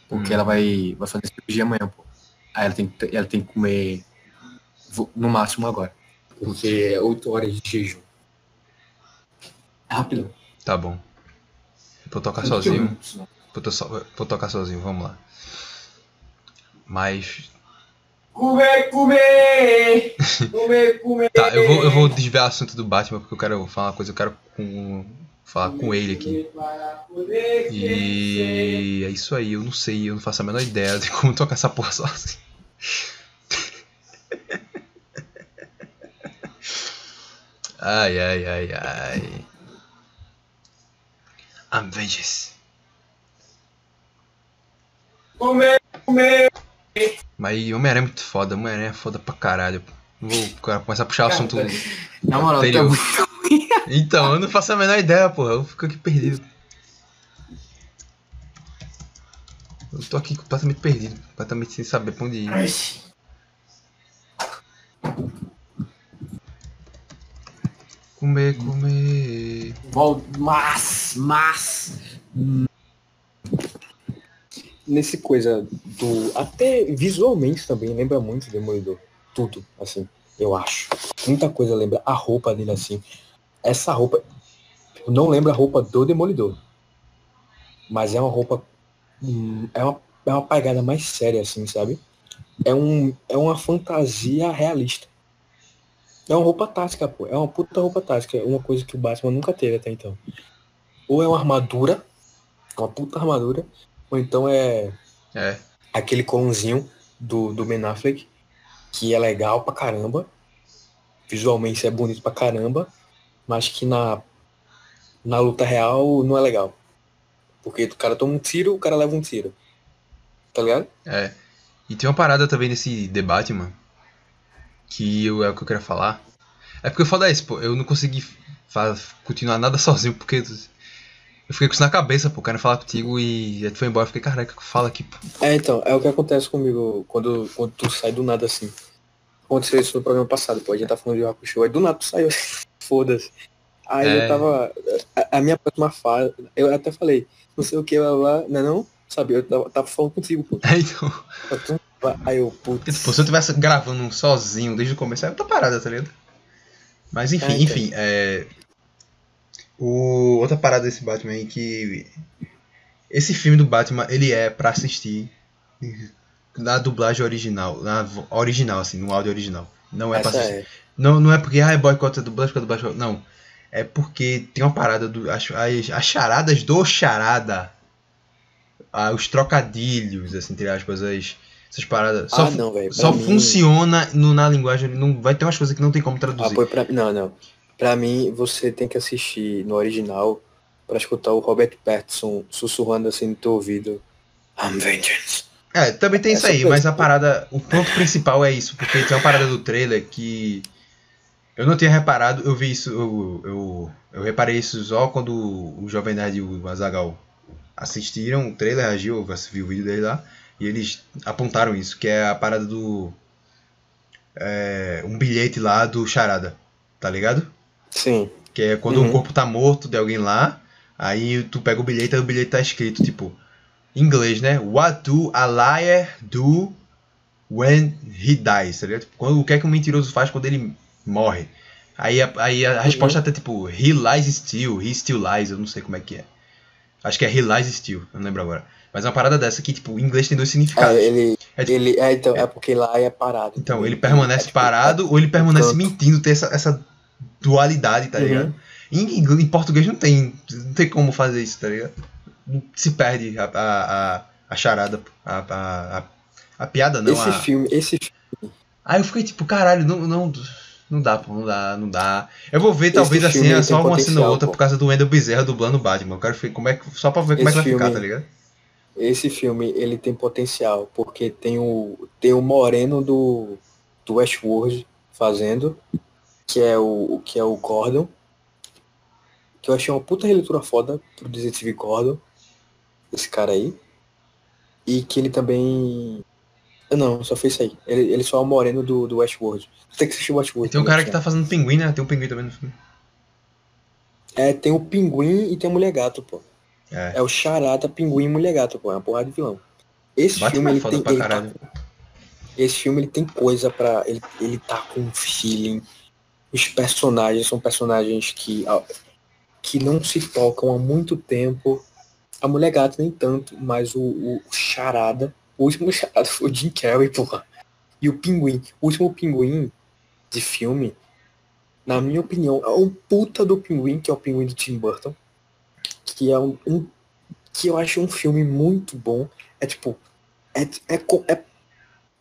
Porque Hum. ela vai, vai fazer cirurgia amanhã, pô. Aí ela tem, que- ela tem que comer no máximo agora. Porque é 8 horas de jejum. Rápido. Tá bom. Vou tocar sozinho. Vou, to- so- vou tocar sozinho, vamos lá. Mas. Comer, comer! Comer, comer! Tá, eu vou, eu vou desviar o assunto do Batman porque eu quero falar uma coisa, eu quero com, falar com ele aqui. E é isso aí, eu não sei, eu não faço a menor ideia de como tocar essa porra sozinho. Ai, ai, ai, ai. I'm vengeance. Comer, comer! Mas Homem-Aranha é muito foda, Homem-Aranha é foda pra caralho. Vou começar a puxar o assunto. Na moral, tá muito Então, eu não faço a menor ideia, porra. Eu fico aqui perdido. Eu tô aqui completamente perdido, completamente sem saber pra onde ir. Comer, comer. Vol- Mas, mas. hum, Nesse coisa do. Até visualmente também lembra muito Demolidor. Tudo, assim, eu acho. Muita coisa lembra a roupa dele assim. Essa roupa. Eu não lembro a roupa do Demolidor. Mas é uma roupa. hum, É uma, é uma pegada mais séria, assim, sabe? É, um, é uma fantasia realista. É uma roupa tática, pô. É uma puta roupa tática. É uma coisa que o Batman nunca teve até então. Ou é uma armadura, uma puta armadura, ou então é É, aquele colãozinho do, do Ben Affleck, que é legal pra caramba. Visualmente é bonito pra caramba, mas que na, na luta real não é legal. Porque o cara toma um tiro, o cara leva um tiro. Tá ligado? é. E tem uma parada também nesse debate, mano. Que eu, é o que eu queria falar. É porque o foda é isso, pô. Eu não consegui continuar nada sozinho, porque eu fiquei com isso na cabeça, pô. Quero falar contigo e aí tu foi embora. Eu fiquei, caraca, fala aqui, pô. É, então, é o que acontece comigo quando, quando tu sai do nada assim. Aconteceu isso no programa passado, pô. A gente tá falando de Rock Show, aí do nada tu saiu assim, foda-se. Aí É. eu tava. A, a minha próxima fase, eu até falei, não sei o que, lá, lá, não é não? Sabe, eu tava, tava falando contigo, pô. É, então. Aí eu, putz. tipo, se eu tivesse gravando sozinho desde o começo, é outra parada, tá ligado? Mas enfim, É, então. enfim, é. O... Outra parada desse Batman aí que. Esse filme do Batman, ele é pra assistir na dublagem original, na original, assim, no áudio original. Não é pra Essa assistir. é. Não, não é porque, ah, é boicota a dublagem, porque a dublagem. Não. É porque tem uma parada do. As, as, as charadas do charada. Ah, os trocadilhos, assim, entre aspas, as, essas paradas. Só, Ah, não, velho. só mim- funciona no- na linguagem. Não, vai ter umas coisas que não tem como Ah, traduzir. foi pra, não, não. Pra mim, você tem que assistir no original, pra escutar o Robert Pattinson sussurrando assim no teu ouvido. I'm vengeance. É, também tem isso Essa aí, coisa- mas a parada. O ponto principal é isso, porque tem uma parada do trailer que. Eu não tinha reparado, eu vi isso, eu, eu, eu reparei isso só quando o Jovem Nerd e o Azagal assistiram o trailer, reagiu, eu vi o vídeo dele lá, e eles apontaram isso, que é a parada do. é, um bilhete lá do Charada, tá ligado? Sim. Que é quando Uhum. o corpo tá morto de alguém lá, aí tu pega o bilhete e o bilhete tá escrito, tipo, em inglês, né? What do a liar do when he dies? Tá ligado? Tipo, quando- o que é que um mentiroso faz quando ele morre? Aí a, aí a resposta tá tipo, he lies still, he still lies, eu não sei como é que é. Acho que é he lies still, eu não lembro agora. Mas é uma parada dessa que, tipo, em inglês tem dois É, significados. ele, É tipo- ele, é, então, é porque lá é parado. Então, ele permanece É, tipo, parado ou ele permanece mentindo, tem essa, essa dualidade, tá Uhum. ligado? Em, em- português não tem, não tem como fazer isso, tá ligado? Se perde a, a, a, a charada, a, a, a, a piada não. esse filme, esse Aí eu fiquei tipo, caralho, não, não, não dá, pô, não dá, não dá. Eu vou ver talvez Esse assim, filme, é ele só uma cena ou outra pô. por causa do Wendell Bezerra dublando o Batman. Eu quero ver como é que, só pra ver como é que vai Esse ficar, filme- tá ligado? Esse filme ele tem potencial porque tem o tem o Moreno do do Westworld fazendo que é o que é o Gordon que eu achei uma puta releitura foda pro detetive Gordon esse cara aí e que ele também não só fez isso aí ele, ele só é o Moreno do, do Westworld tem que assistir o Westworld E tem um cara que tá fazendo pinguim, né? Tem um pinguim também no filme. é tem o Pinguim e tem a Mulher Gato pô É. é o Charata Pinguim e Mulher Gato pô é uma porrada de vilão esse filme Batman é ele tem ele tá. Esse filme ele tem coisa pra. Ele, ele tá com um feeling. Os personagens são personagens que, que não se tocam há muito tempo. A mulher gata nem tanto, mas o, o Charada. O último Charada foi o Jim Carrey, porra. E o Pinguim. O último Pinguim de filme, na minha opinião, é um puta do Pinguim, que é o Pinguim do Tim Burton. Que é um. um- que eu acho um filme muito bom. É tipo. É, é, é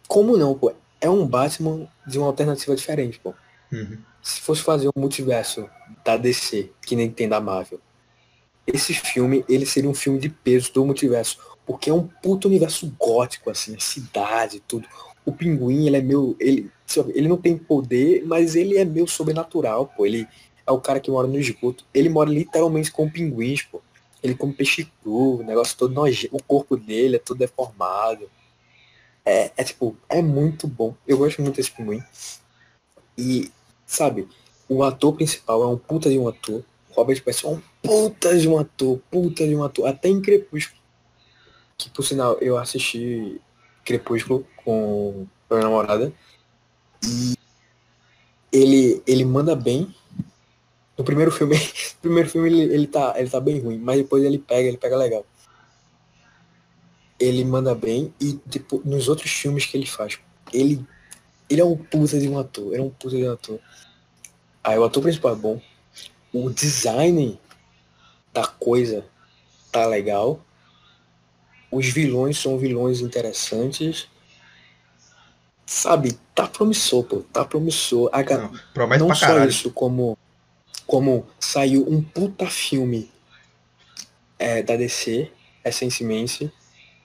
como não, pô? É um Batman de uma alternativa diferente, pô. Uhum. Se fosse fazer um multiverso da DC, que nem tem da Marvel, esse filme, ele seria um filme de peso do multiverso. Porque é um puto universo gótico, assim, a cidade, tudo. O pinguim, ele é meio. Ele, ele não tem poder, mas ele é meio sobrenatural, pô. Ele é o cara que mora no esgoto. Ele mora literalmente com pinguins, pô. Ele come peixe cru, o negócio todo nojento. O corpo dele é todo deformado. É, é tipo, é muito bom. Eu gosto muito desse pinguim. E, sabe, o ator principal é um puta de um ator. Robert Pattinson é um puta de um ator, puta de um ator. Até em Crepúsculo. Que, por sinal, eu assisti Crepúsculo com a minha namorada. E ele, ele manda bem. No primeiro filme, no primeiro filme ele, ele, tá, ele tá bem ruim, mas depois ele pega, ele pega legal ele manda bem e tipo, nos outros filmes que ele faz, ele ele é um puta de um ator, ele é um puta de um ator. Aí o ator principal é bom. O design da coisa tá legal. Os vilões são vilões interessantes. Sabe, tá promissor, pô, tá promissor. A Não, promete não pra só caralho. isso, como, como saiu um puta filme é, da DC recentemente,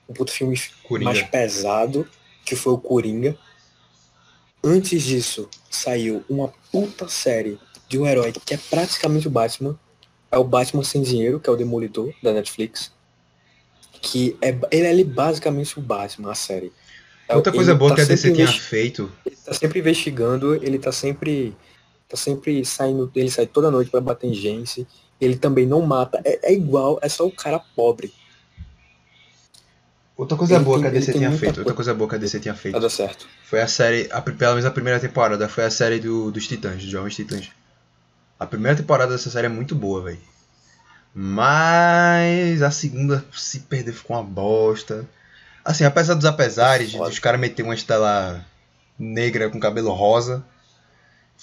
um puta filme Coringa. mais pesado, que foi o Coringa. Antes disso, saiu uma puta série de um herói que é praticamente o Batman. É o Batman Sem Dinheiro, que é o Demolidor, da Netflix. Que é, ele é ali basicamente o Batman, a série. É, Outra coisa ele boa tá que a DC tinha feito. ele tá sempre investigando, ele tá sempre. Tá sempre saindo. Ele sai toda noite pra bater em gente. Ele também não mata. É, é igual, é só o cara pobre. Outra coisa Ele boa tem- que a DC tinha feito. coisa. Outra coisa boa que a DC tinha feito. dar certo. Foi a série, a, pelo menos a primeira temporada, foi a série do, dos Titãs, dos Jovens Titãs. A primeira temporada dessa série é muito boa, velho. Mas a segunda se perder ficou uma bosta. Assim, apesar dos apesares, Foda. dos caras meter uma estela negra com cabelo rosa.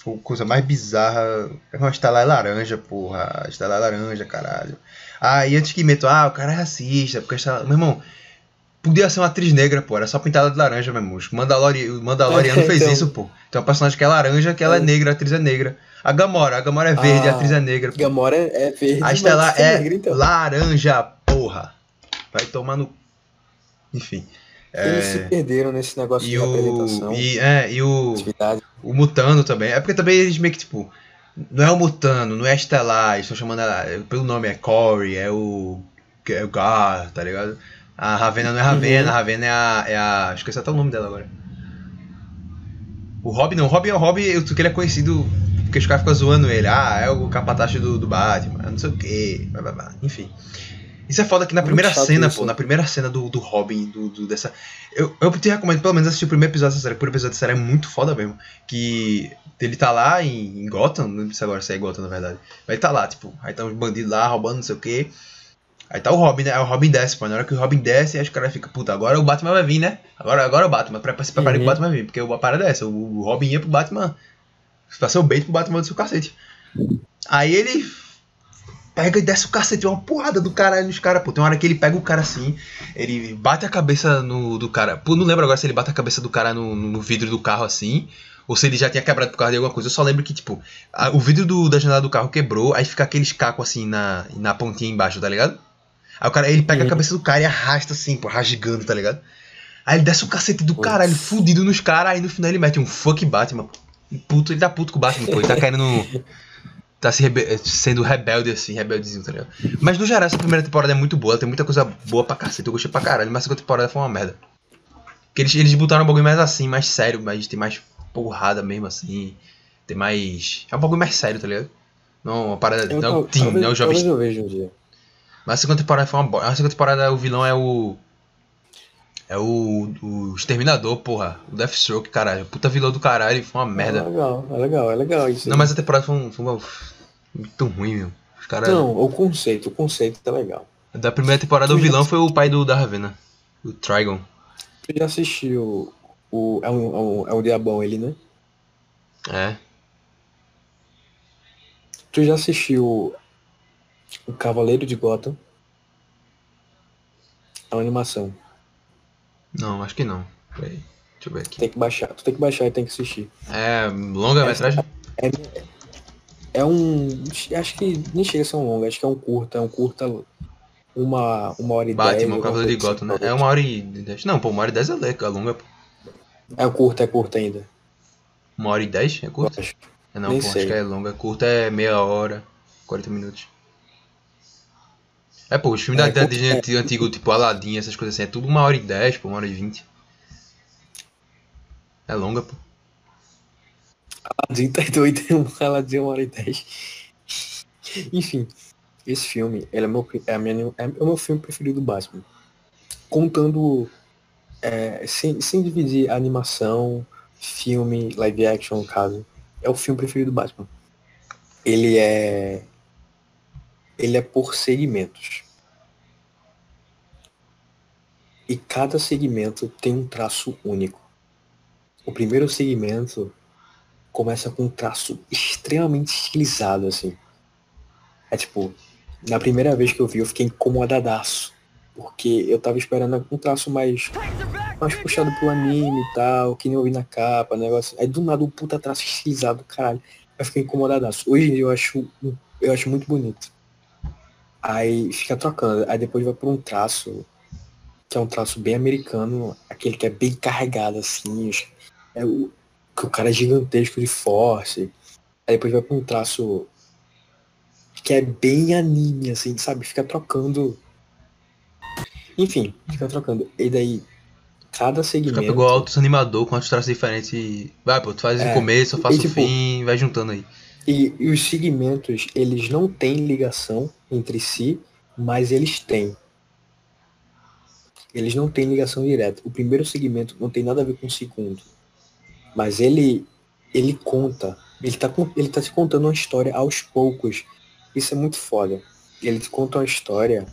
Foi a coisa mais bizarra. É uma estela laranja, porra. A estela laranja, caralho. Ah, e antes que metam, ah, o cara é racista, porque a estela. Meu irmão, Podia ser uma atriz negra, pô. Era só pintada de laranja mesmo. O Mandalori... o Mandaloriano É, fez então. isso, pô. Tem uma personagem que é laranja, que ela é É. negra, a atriz é negra. A Gamora, a Gamora é verde, a Ah. atriz é negra. pô. Gamora é verde. A Estelar é é negra, então. laranja, porra. Vai tomar no. Enfim. Eles É, se perderam nesse negócio E de apresentação. E, é, e o. atividade. O Mutano também. É porque também eles meio que, tipo. Não é o Mutano, não é a Estelar. Eles estão chamando ela. Pelo nome é Corey, é o. É o Gar, tá ligado? A Ravena não é Ravena, Uhum. a Ravena é a, é a. Esqueci até o nome dela agora. O Robin não, o Robin é o Robin, eu que ele é conhecido. Porque os caras ficam zoando ele. Ah, é o capatache do, do Batman, não sei o que. Enfim. Isso é foda que na Muito primeira cena, isso, pô, na primeira cena do, do Robin, do, do- dessa. Eu, eu te recomendo pelo menos assistir o primeiro episódio dessa série. O primeiro episódio dessa série é muito foda mesmo. Que ele tá lá em, em Gotham, não sei se agora se é Gotham na verdade. Mas ele tá lá, tipo, aí tá uns bandidos lá roubando não sei o que. Aí tá o Robin, né? Aí o Robin desce, pô. Na hora que o Robin desce, aí os caras ficam, puta, agora o Batman vai vir, né? Agora, agora o Batman, pra, pra se preparar Uhum. que o Batman vai vir. Porque a parada é essa, o, o Robin ia pro Batman. Pra ser o bait pro Batman do seu cacete. Aí ele pega e desce o cacete, uma porrada do caralho nos caras, pô. Tem uma hora que ele pega o cara assim, ele bate a cabeça no do cara. Pô, não lembro agora se ele bate a cabeça do cara no, no vidro do carro assim, ou se ele já tinha quebrado por causa de alguma coisa. Eu só lembro que, tipo, a- o vidro do- da janela do carro quebrou, aí fica aqueles cacos assim na, na pontinha embaixo, tá ligado? Aí o cara, ele pega a Uhum. cabeça do cara e arrasta assim, pô, rasgando, tá ligado? Aí ele desce o cacete do caralho, fudido nos caras, aí no final ele mete um fuck Batman. Puto, ele tá puto com o Batman, pô. Ele tá caindo no. Tá se rebe- sendo rebelde assim, rebeldezinho, tá ligado? Mas no geral, essa primeira temporada é muito boa, tem muita coisa boa pra cacete, eu gostei pra caralho, mas a segunda temporada foi uma merda. Porque eles, eles botaram um bagulho mais assim, mais sério, mas tem mais porrada mesmo assim. Tem mais. É um bagulho mais sério, tá ligado? Não, uma parada. Eu não é o tal- Teen, talvez, não é o Jovem talvez eu veja um dia. mas a segunda temporada foi uma bosta. A segunda temporada o vilão é o. É o. O Exterminador, porra. O Deathstroke, caralho. Puta vilão do caralho, foi uma É merda. legal, é legal, é legal isso. Não, aí. mas a temporada foi, um, foi uma- muito ruim, meu. Os caras. Não, o conceito, o conceito tá legal. Da primeira temporada o vilão foi o pai do da Ravena. O Trigon. Tu já assistiu o. É um, é um, é um diabão ele, né? É. Tu já assistiu o Cavaleiro de Gotham? É uma animação. Não, acho que não. Peraí. Deixa eu ver aqui. Tem que baixar. Tu tem que baixar e tem que assistir. É longa metragem? É um. Acho que nem chega a ser um longo, acho que é um curta, é um curta. Uma, uma hora e dez. Batman, o Cavaleiro de Gotham, né? assim, É uma hora e dez. Não, pô, uma hora e dez é é longa. pô. É curta, é curta ainda. Uma hora e dez é curta? É não, pô, acho que é longa. Curta é meia hora, 40 minutos. É, pô, os filmes É, da, da Disney antigo, antigo, tipo Aladdin, essas coisas assim, é tudo uma hora e dez, pô, uma hora e vinte. É longa, pô. Aladdin tá doido, Aladdin é uma hora e dez. Enfim, esse filme, ele é, meu, é, minha, é o meu filme preferido do Batman. Contando, é, sem, sem dividir animação, filme, live action, no caso. É o filme preferido do Batman. Ele é. Ele é por segmentos. E cada segmento tem um traço único. O primeiro segmento começa com um traço extremamente estilizado, assim. É tipo, na primeira vez que eu vi, eu fiquei incomodadaço. Porque eu tava esperando um traço mais, mais puxado pro anime e tal, que nem eu vi na capa, negócio. Aí do nada um puta traço estilizado, caralho. Eu fiquei incomodadaço. Hoje eu acho, eu acho muito bonito. Aí fica trocando. Aí depois vai pra um traço, que é um traço bem americano, aquele que é bem carregado, assim. os- É o, que o cara é gigantesco de force. Aí depois vai pra um traço que é bem anime, assim, sabe? Fica trocando. Enfim, fica trocando. E daí, cada segmento. cara pegou altos animador com altos traços diferentes e. Vai, pô, tu faz É, o começo, eu faço e, tipo, o fim, vai juntando aí. E, e os segmentos, eles não têm ligação entre si, mas eles têm. Eles não têm ligação direta. O primeiro segmento não tem nada a ver com o segundo. Mas ele ele conta, ele tá, ele tá te contando uma história aos poucos. Isso é muito foda. Ele te conta uma história.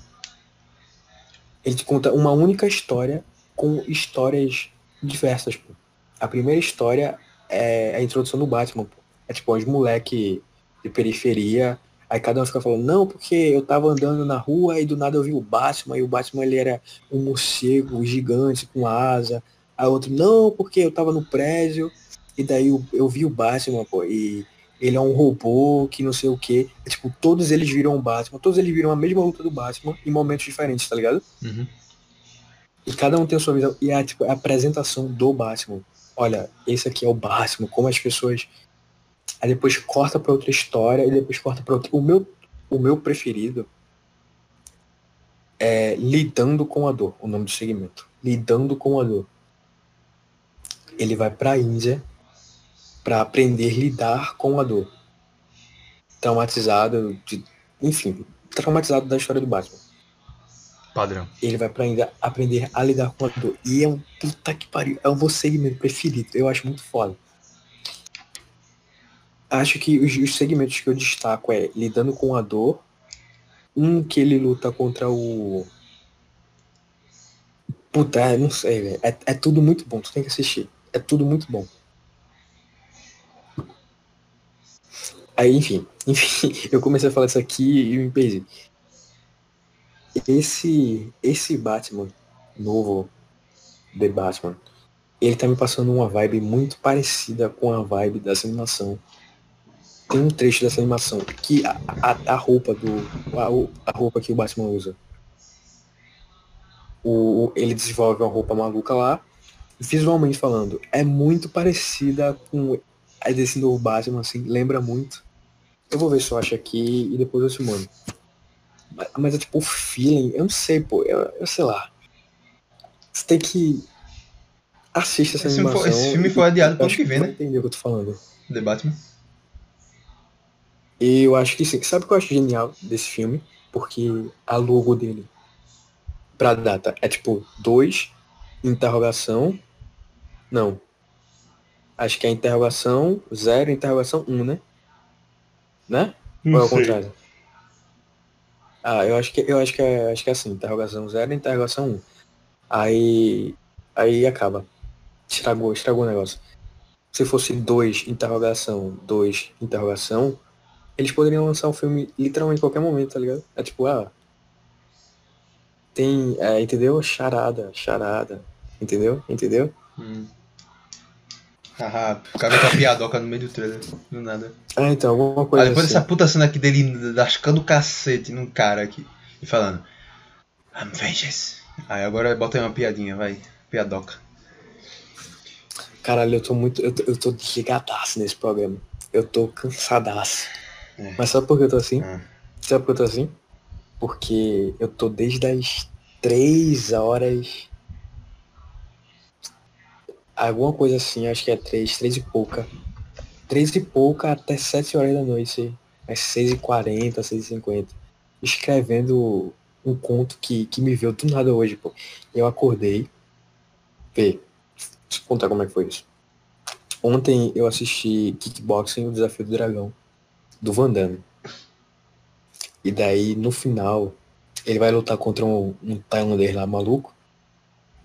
Ele te conta uma única história com histórias diversas. Pô. A primeira história é a introdução do Batman. Pô. É tipo os moleque de periferia Aí cada um fica falando, não, porque eu tava andando na rua e do nada eu vi o Batman, e o Batman ele era um morcego gigante com asa. Aí outro, não, porque eu tava no prédio, e daí eu, eu vi o Batman, pô, e ele é um robô que não sei o que. É, tipo, todos eles viram o Batman, todos eles viram a mesma luta do Batman em momentos diferentes, tá ligado? Uhum. E cada um tem a sua visão. E a, tipo, a apresentação do Batman. Olha, esse aqui é o Batman, como as pessoas. Aí depois corta pra outra história e depois corta pra outra. O meu, o meu preferido é Lidando com a Dor, o nome do segmento. Lidando com a Dor. Ele vai pra Índia para aprender a lidar com a dor. Traumatizado, de, enfim, traumatizado da história do Batman. Padrão. Ele vai pra ainda aprender a lidar com a dor. E é um puta que pariu. É o meu segmento preferido. Eu acho muito foda. Acho que os, os segmentos que eu destaco é lidando com a dor. Um que ele luta contra o. Puta, não sei, velho. É, é tudo muito bom. Tu tem que assistir. É tudo muito bom. Aí, enfim, enfim, eu comecei a falar isso aqui e me perdi. Esse, esse Batman novo, The Batman, ele tá me passando uma vibe muito parecida com a vibe dessa animação. Tem um trecho dessa animação que a, a, a roupa do. A, a, roupa que o Batman usa. O, ele desenvolve uma roupa maluca lá. Visualmente falando, é muito parecida com a desse novo Batman, assim, lembra muito. Eu vou ver se eu acho aqui e depois eu te mando. Mas, mas é tipo o feeling, eu não sei, pô, eu, eu sei lá. Você tem que. Assista essa esse animação. For, esse filme foi adiado pro ano que vem, né? Entendeu o que eu tô falando. The Batman. E eu acho que sim. Sabe o que eu acho genial desse filme? Porque a logo dele pra data é tipo 2, interrogação. Não. Acho que é interrogação 0, interrogação 1, um, né? Né? Não Ou é o contrário? Ah, eu acho que eu acho que é, acho que é assim, interrogação 0 interrogação 1. Um. Aí aí acaba. Estragou, estragou o negócio. Se fosse 2 interrogação, 2 interrogação, eles poderiam lançar um filme literalmente em qualquer momento, tá ligado? É tipo, ah, tem, é, entendeu? Charada, charada. Entendeu? Entendeu? Hum. Haha, o cara com a piadoca no meio do trailer, do nada. Ah, então, alguma Aí coisa depois assim. dessa puta cena aqui dele lascando o cacete num cara aqui e falando I'm vengeance. Aí agora bota aí uma piadinha, vai. Piadoca. Caralho, eu tô muito. Eu tô, eu tô desligadaço nesse programa. Eu tô cansadaço. É. Mas sabe por que eu tô assim? Ah. Sabe por que eu tô assim? Porque eu tô desde as 3 horas. Alguma coisa assim, acho que é 3, 3 e pouca. 3 e pouca até 7 horas da noite. Às 6 e 40, 6 e 50. Escrevendo um conto que, que me veio do nada hoje, pô. Eu acordei. Vê, deixa eu contar como é que foi isso. Ontem eu assisti Kickboxing, o Desafio do Dragão, do Van Damme. E daí, no final, ele vai lutar contra um, um tailandês lá maluco.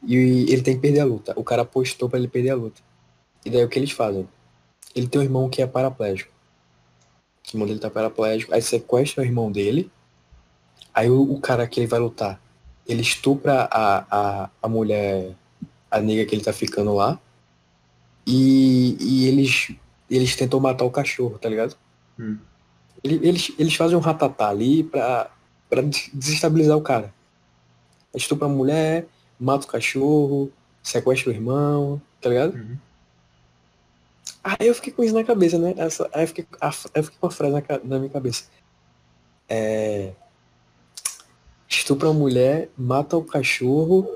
E ele tem que perder a luta. O cara apostou pra ele perder a luta. E daí o que eles fazem? Ele tem um irmão que é paraplégico. O irmão dele tá paraplégico. Aí sequestra o irmão dele. Aí o, o cara que ele vai lutar, ele estupra a, a, a mulher, a nega que ele tá ficando lá. E, e eles, eles tentam matar o cachorro, tá ligado? Hum. Ele- Eles, eles fazem um ratatá ali pra, pra des- desestabilizar o cara. Estupra a mulher, mata o cachorro, sequestra o irmão, tá ligado? Uhum. Aí eu fiquei com isso na cabeça, né? Essa, aí eu fiquei, a- eu fiquei com a frase na, na minha cabeça. É, estupra a mulher, mata o cachorro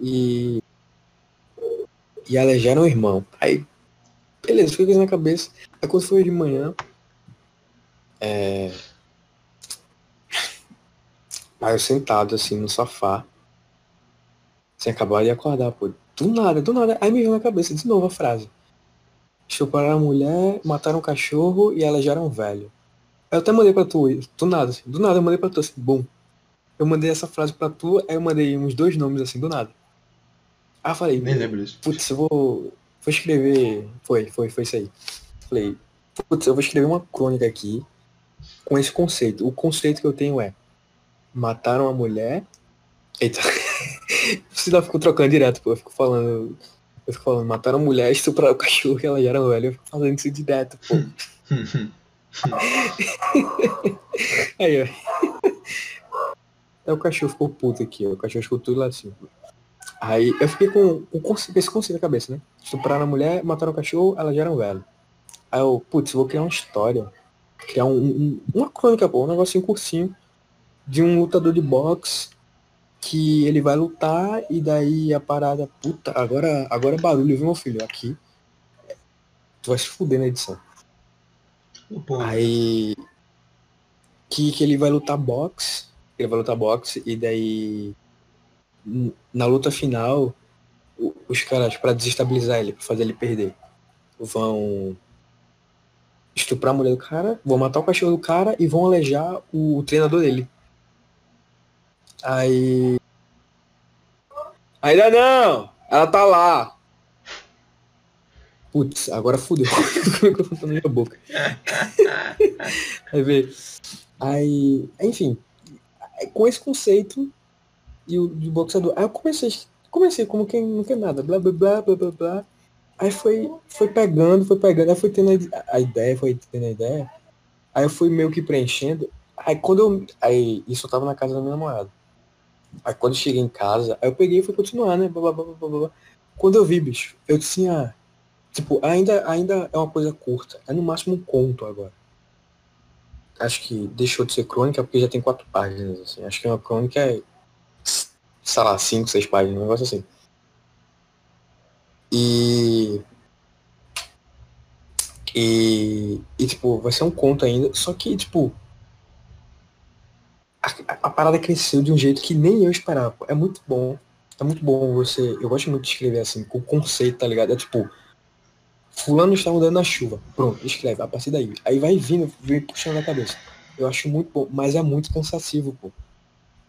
e. E alegera o irmão. Aí, beleza, fiquei com isso na cabeça. Aí quando foi de manhã. É. Aí eu sentado assim no sofá. Sem acabar de acordar, pô. Do nada, do nada. Aí me veio na cabeça de novo a frase. Estupraram a mulher, mataram o cachorro e alejaram o velho. Aí eu até mandei pra tu, do nada, assim, do nada eu mandei pra tu, assim, bom. Eu mandei essa frase pra tu, aí eu mandei uns dois nomes, assim, do nada. Aí eu falei, Nem lembro disso. putz, eu vou, vou escrever, foi, foi, foi isso aí. Falei, putz, eu vou escrever uma crônica aqui, com esse conceito. O conceito que eu tenho é mataram a mulher. Eita. Você não ficou trocando direto, pô. Eu fico falando. Eu fico falando, mataram a mulher, estupraram o cachorro ela já era velha. Eu fico falando isso direto, pô. Aí, ó. Aí o cachorro ficou puto aqui, ó. O cachorro ficou tudo lá assim. Aí eu fiquei com, com esse conceito na cabeça, né? Estupraram a mulher, mataram o cachorro, ela já era velho. Aí eu, putz, vou criar uma história. Criar um, um, uma crônica, pô, um negocinho cursinho de um lutador de boxe que ele vai lutar e daí a parada, puta, agora, agora é barulho, viu meu filho? Aqui. Tu vai se fuder na edição. Pô, Aí. Que, que ele vai lutar boxe. Ele vai lutar boxe e daí. Na luta final, os caras, pra desestabilizar ele, pra fazer ele perder, vão estuprar a mulher do cara, vão matar o cachorro do cara e vão alejar o, o treinador dele. Aí. Ainda não! Ela tá lá! Putz, agora fudeu. o na minha boca. Aí vê. Aí, enfim, com esse conceito e o de boxeador, aí eu comecei, comecei como quem não quer nada, blá blá blá blá blá blá. Aí foi, foi pegando, foi pegando, aí foi tendo a, ide- a ideia, foi tendo a ideia. Aí eu fui meio que preenchendo. Aí quando eu. Aí isso eu tava na casa da minha namorada. Aí quando eu cheguei em casa, aí eu peguei e fui continuar, né? Blá, blá, blá, blá. Quando eu vi, bicho, eu tinha. Tipo, ainda, ainda é uma coisa curta. É no máximo um conto agora. Acho que deixou de ser crônica porque já tem quatro páginas, assim. Acho que uma crônica é, sei lá, cinco, seis páginas, um negócio assim. E. E. E, tipo, vai ser um conto ainda. Só que, tipo. A, a- parada cresceu de um jeito que nem eu esperava. É muito bom. É muito bom você. Eu gosto muito de escrever assim, com conceito, tá ligado? É tipo. Fulano está andando na chuva. Pronto, escreve, a partir daí. Aí vai vindo, vem puxando a cabeça. Eu acho muito bom, mas é muito cansativo, pô.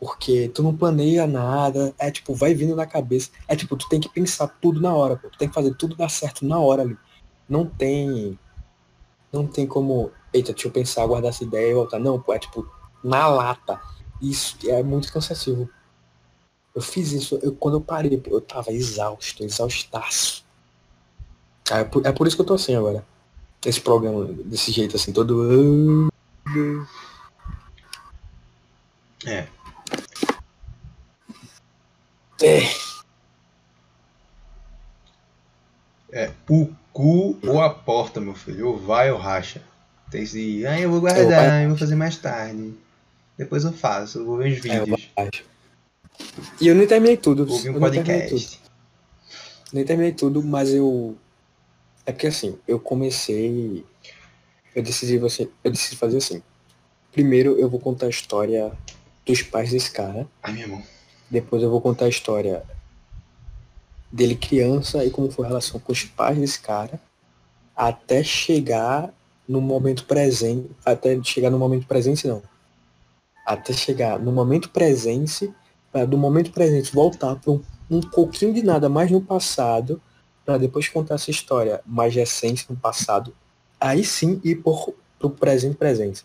Porque tu não planeia nada, é tipo, vai vindo na cabeça. É tipo, tu tem que pensar tudo na hora, pô. Tu tem que fazer tudo dar certo na hora ali. Não tem. Não tem como. Eita, deixa eu pensar, guardar essa ideia e voltar. Não, pô, é tipo, na lata. Isso é muito cansativo. Eu fiz isso, eu, quando eu parei, eu tava exausto, exaustaço. Ah, É por, é por isso que eu tô assim agora. Esse programa, desse jeito assim, todo. É. É, É, o cu ou a porta, meu filho. Ou vai ou racha. Tem esse. Ah, eu vou guardar, vai- eu vou fazer mais tarde. Depois eu faço, eu vou ver os é, eu vídeos. E eu nem terminei tudo. Ouvir um eu nem terminei tudo. podcast. Nem terminei tudo, mas eu. É porque assim, eu comecei. Eu decidi você. Eu decidi fazer assim. Primeiro eu vou contar a história dos pais desse cara. Ai, minha mão. Depois eu vou contar a história dele criança e como foi a relação com os pais desse cara. Até chegar no momento presente. Até chegar no momento presente não. Até chegar no momento presente. Para do momento presente voltar para um, um pouquinho de nada mais no passado. Para depois contar essa história mais recente no passado. Aí sim ir por, pro presente presente.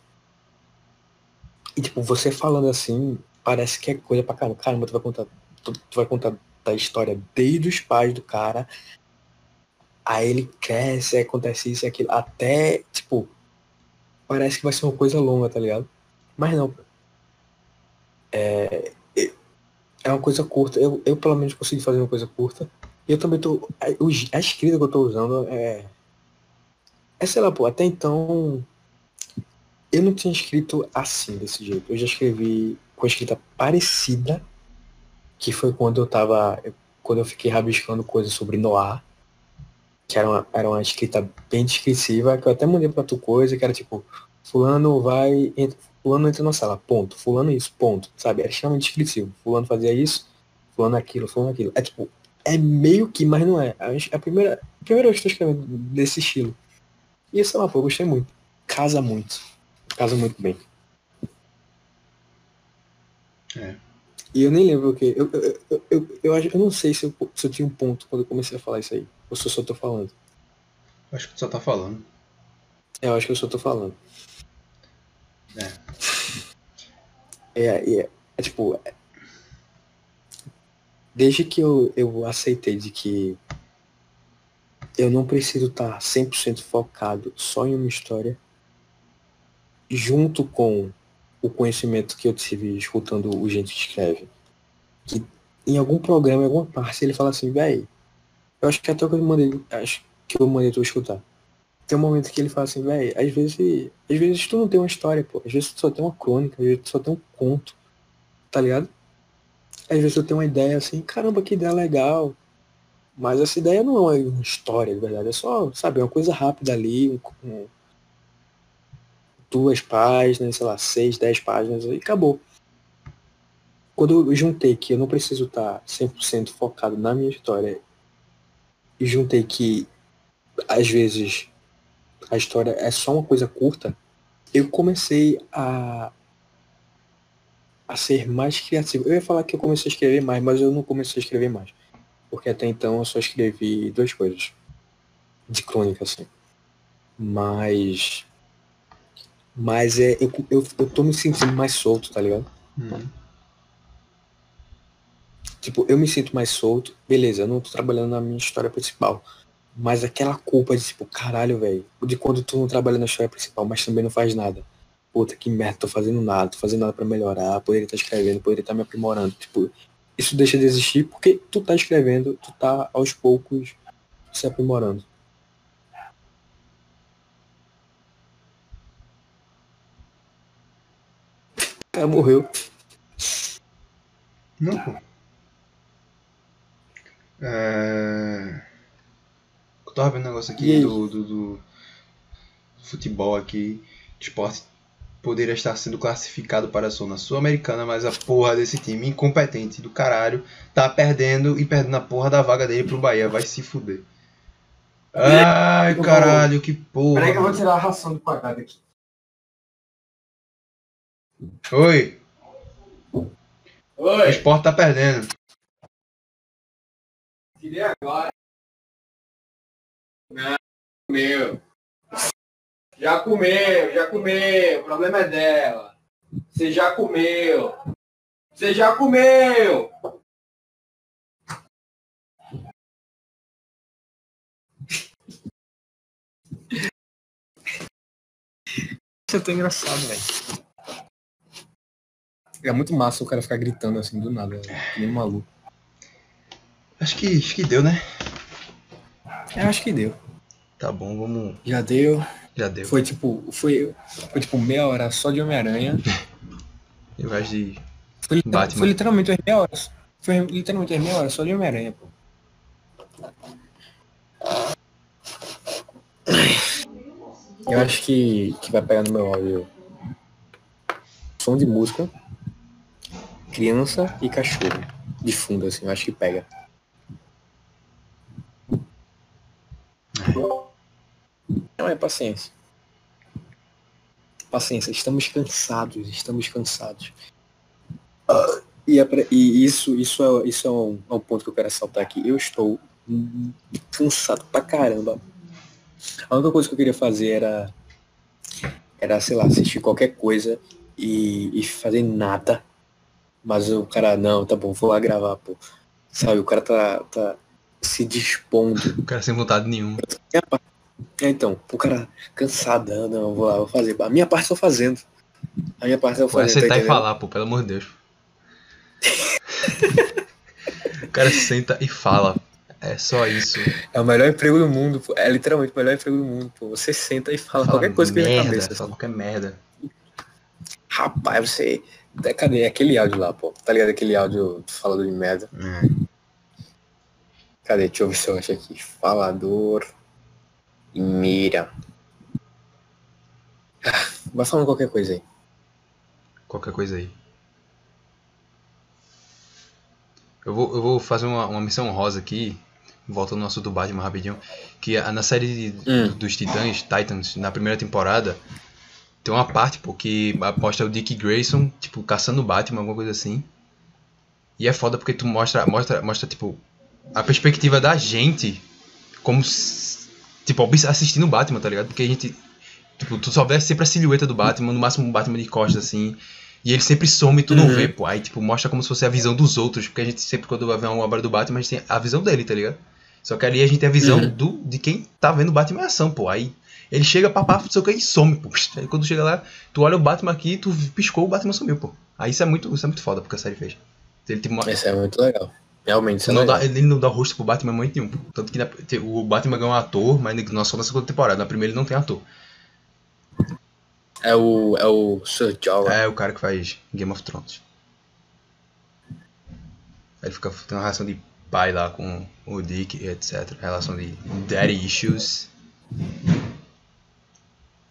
E tipo, você falando assim, parece que é coisa pra caramba. Caramba, tu vai contar. Tu, tu vai contar da história desde os pais do cara. Aí ele cresce, aí acontece isso e aquilo. Até, tipo, parece que vai ser uma coisa longa, tá ligado? Mas não. É, é uma coisa curta. Eu, eu pelo menos consegui fazer uma coisa curta. E eu também tô. A, a escrita que eu tô usando é. É, sei lá, pô, até então. Eu não tinha escrito assim, desse jeito. Eu já escrevi com escrita parecida, que foi quando eu tava. Quando eu fiquei rabiscando coisas sobre Noah, que era uma, era uma escrita bem descritiva, que eu até mandei pra tu coisa, que era tipo, fulano vai. Entra, fulano entra na sala, ponto. Fulano isso, ponto. Sabe? Era extremamente descritivo. Fulano fazia isso, fulano aquilo, fulano aquilo. É tipo, é meio que, mas não é. A, primeira, a primeira vez que eu tô escrevendo desse estilo. E sei lá, pô, eu gostei muito. Casa muito. Casa muito bem. É. E eu nem lembro o que. Eu, eu, eu, eu, eu, acho- eu não sei se eu, se eu tinha um ponto quando eu comecei a falar isso aí. Ou se eu só tô falando. Acho que tu só tá falando. É, Eu acho que eu só tô falando. É, é, é tipo. é- desde que eu, eu aceitei de que eu não preciso estar 100% focado só em uma história, junto com o conhecimento que eu tive escutando o gente escreve. Que em algum programa, em alguma parte, ele fala assim, véi, eu acho que até o que eu mandei, acho que eu mandei tu escutar. Tem um momento que ele fala assim, véi, às vezes, às vezes tu não tem uma história, pô. Às vezes tu só tem uma crônica, às vezes tu só tem um conto, tá ligado? Às vezes tu tem uma ideia assim, caramba, que ideia legal. Mas essa ideia não é uma história, de verdade. É só, sabe, uma coisa rápida ali, um, um- duas páginas, sei lá, seis, dez páginas, e acabou. Quando eu juntei que eu não preciso estar 100% focado na minha história, e juntei que, às vezes, a história é só uma coisa curta, eu comecei a a ser mais criativo. Eu ia falar que eu comecei a escrever mais, mas eu não comecei a escrever mais. Porque até então eu só escrevi duas coisas. De crônica, assim. Mas. Mas é. Eu, eu, eu tô me sentindo mais solto, tá ligado? Uhum. Tipo, eu me sinto mais solto. Beleza, eu não tô trabalhando na minha história principal. Mas aquela culpa de tipo, caralho, velho. De quando tu não trabalha na história principal, mas também não faz nada. Puta, que merda, tô fazendo nada, tô fazendo nada pra melhorar, poderia estar escrevendo, poderia estar me aprimorando. Tipo, isso deixa de existir porque tu tá escrevendo, tu tá aos poucos se aprimorando. O cara morreu. Não, pô. É... Eu tava vendo um negócio aqui do, do, do futebol aqui. Esporte poderia estar sendo classificado para a zona sul-americana, mas a porra desse time incompetente do caralho tá perdendo e perdendo a porra da vaga dele pro Bahia. Vai se fuder. Ai, caralho, que porra. Peraí que eu vou tirar a ração do pacote aqui. Oi, o Oi, esporte tá perdendo. tirei agora. Não, comeu. Já comeu, já comeu. O problema é dela. Você já comeu. Você já comeu. Isso é tão engraçado, velho. É muito massa o cara ficar gritando assim do nada, que nem um maluco. Acho que, acho que deu, né? Eu acho que deu. Tá bom, vamos. Já deu. Já deu. Foi tipo, foi, foi tipo meia hora só de Homem-Aranha. Eu acho de. Foi, Batman. foi literalmente umas meia hora. Foi literalmente umas meia hora só de Homem-Aranha, pô. Eu acho que, que vai pegar no meu áudio som de música, criança e cachorro. De fundo, assim, eu acho que pega. Não é paciência. Paciência, estamos cansados, estamos cansados. E, é e isso, isso, é, isso é, um, é um ponto que eu quero ressaltar aqui. Eu estou cansado pra caramba. A única coisa que eu queria fazer era, era sei lá, assistir qualquer coisa e, e fazer nada. Mas o cara, não, tá bom, vou lá gravar, pô. Sabe, o cara tá, tá se dispondo O cara sem vontade nenhuma. é, então, o cara cansadão, não, vou lá, vou fazer. A minha parte eu tô fazendo. A minha parte eu tô Vai fazendo. sentar tá e falar, pô, pelo amor de Deus. o cara senta e fala. É só isso. É o melhor emprego do mundo, pô. É literalmente o melhor emprego do mundo, pô. Você senta e fala, Fala qualquer coisa que vem na merda, cabeça. Fala qualquer merda. Rapaz, você. Cadê aquele áudio lá, pô? Tá ligado aquele áudio falando de merda? É. Cadê? Deixa eu ver se eu acho aqui. Falador. E mira. Ah, Vai falando qualquer coisa aí. Qualquer coisa aí. Eu vou, eu vou fazer uma, uma missão rosa aqui, voltando no assunto do Batman rapidinho, que na série Hum. dos Titãs, Titans, na primeira temporada, tem uma parte, pô, que aposta o Dick Grayson, tipo, caçando o Batman, alguma coisa assim. E é foda porque tu mostra, mostra, mostra tipo, a perspectiva da gente como, tipo, assistindo o Batman, tá ligado? Porque a gente Tipo, tu só vê sempre a silhueta do Batman, no máximo um Batman de costas, assim. E ele sempre some e tu não Uhum. vê, pô. Aí, tipo, mostra como se fosse a visão dos outros. Porque a gente sempre, quando vai ver uma obra do Batman, a gente tem a visão dele, tá ligado? Só que ali a gente tem a visão Uhum. do, de quem tá vendo o Batman em ação, pô. Aí ele chega, papá, não sei o que, e some, pô. Aí quando chega lá, tu olha o Batman aqui, tu piscou, o Batman sumiu, pô. Aí isso é muito, isso é muito foda, porque a série fez. Ele, tipo, mo- Esse é muito legal. Realmente, isso é não legal. dá, ele não dá rosto pro Batman muito nenhum. pô. Tanto que na- o Batman ganhou um ator, mas não só na segunda temporada. Na primeira ele não tem ator. É o, é o Sir Jorah. É o cara que faz Game of Thrones. Ele fica tem uma relação de pai lá com o Dick etc. Relação de daddy issues.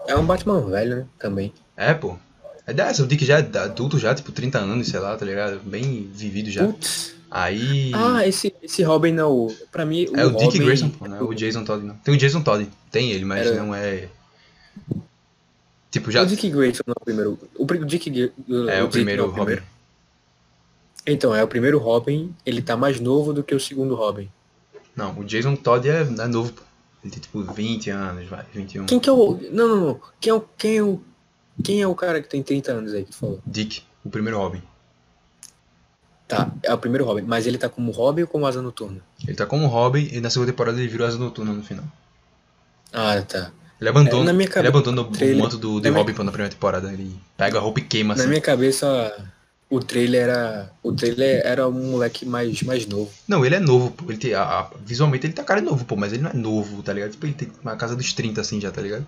É um Batman velho, né? Também. É, pô. É dessa, o Dick já é adulto, já, tipo, 30 anos, sei lá, tá ligado? Bem vivido já. Putz. Aí. Ah, esse, esse Robin não. Pra mim, o é o Dick Robin- Grayson, pô, não é o Jason Todd, não. Tem o Jason Todd, tem ele, mas Era- não é. Tipo, já. O Dick Grayson não é o primeiro. O, o Dick É o Dick primeiro não é Robin. Então, é o primeiro Robin, ele tá mais novo do que o segundo Robin. Não, o Jason Todd é, é novo, pô. Ele tem tipo 20 anos, vai, 21. Quem que é o. Não, não, não. Quem é o. Quem é o, quem é o cara que tem 30 anos aí que tu falou? Dick, o primeiro Robin. Tá, é o primeiro Robin. Mas ele tá como Robin ou como Asa Noturna? Ele tá como Robin e na segunda temporada ele virou asa noturna no final. Ah, tá. Ele abandona, É, na minha ele cabeça, abandona o manto do, minha- Robin pô, na primeira temporada. Ele pega a roupa e queima Na assim. minha cabeça, o trailer era. O trailer era um moleque mais, mais novo. Não, ele é novo, pô. Ele tem, a- a- visualmente ele tá cara novo, pô, mas ele não é novo, tá ligado? Tipo, ele tem uma casa dos 30 assim já, tá ligado?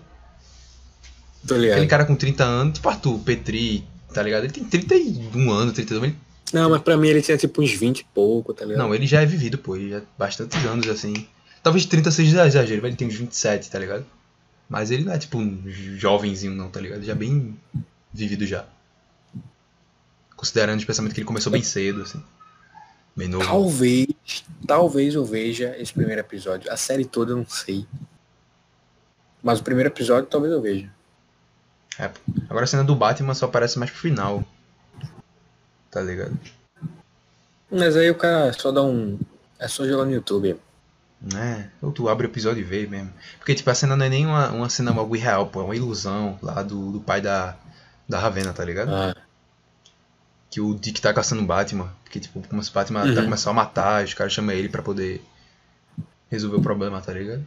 Tô ligado. Aquele cara com 30 anos, tipo Arthur, Petri, tá ligado? Ele tem 31 anos, 32 ele, Não, mas pra mim ele tinha tipo uns 20 e pouco, tá ligado? Não, ele já é vivido, pô. Ele já é bastantes anos assim. Talvez 30 seja exagero, mas ele tem uns 27, tá ligado? Mas ele não é tipo um jovenzinho, não, tá ligado? Já bem vivido já. Considerando especialmente que ele começou bem cedo, assim. Bem novo. Talvez, talvez eu veja esse primeiro episódio. A série toda eu não sei. Mas o primeiro episódio talvez eu veja. É. Agora a cena do Batman só aparece mais pro final. Tá ligado? Mas aí o cara só dá um. É só jogar no YouTube. Né? Ou tu abre o episódio e vê mesmo. Porque, tipo, a cena não é nem uma, uma cena algo irreal, pô. É uma ilusão lá do, do pai da, da Ravena, tá ligado? Ah, que o Dick tá caçando o Batman. Porque, tipo, como se o Batman Uhum. tá começando a matar, os caras chamam ele pra poder resolver o problema, tá ligado?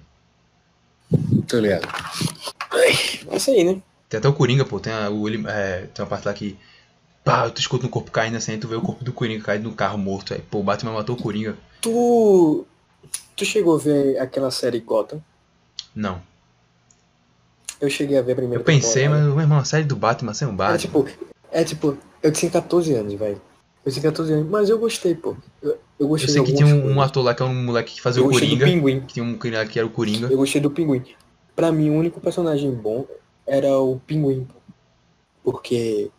tô ligado. Ai, É isso aí, né? Tem até o Coringa, pô. Tem, a, o, ele- é, tem uma parte lá que. Pá, tu escuta um corpo caindo assim, aí tu vê o corpo do Coringa caído no carro morto. Aí, pô, o Batman matou o Coringa. Tu. Tu chegou a ver aquela série Gotham? Não. Eu cheguei a ver a primeira Eu pensei, temporada. mas, meu irmão, a série do Batman sem o É Batman. tipo, é tipo, eu tinha 14 anos, velho. Eu tinha 14 anos, mas eu gostei, pô. Eu, eu Eu gostei sei de que tinha um, um coisas. ator lá que é um moleque que fazia Eu o gostei do Coringa. Pinguim. Que tinha um cara que era o Coringa. Eu gostei do Pinguim. Pra mim, o único personagem bom era o Pinguim. pô. Porque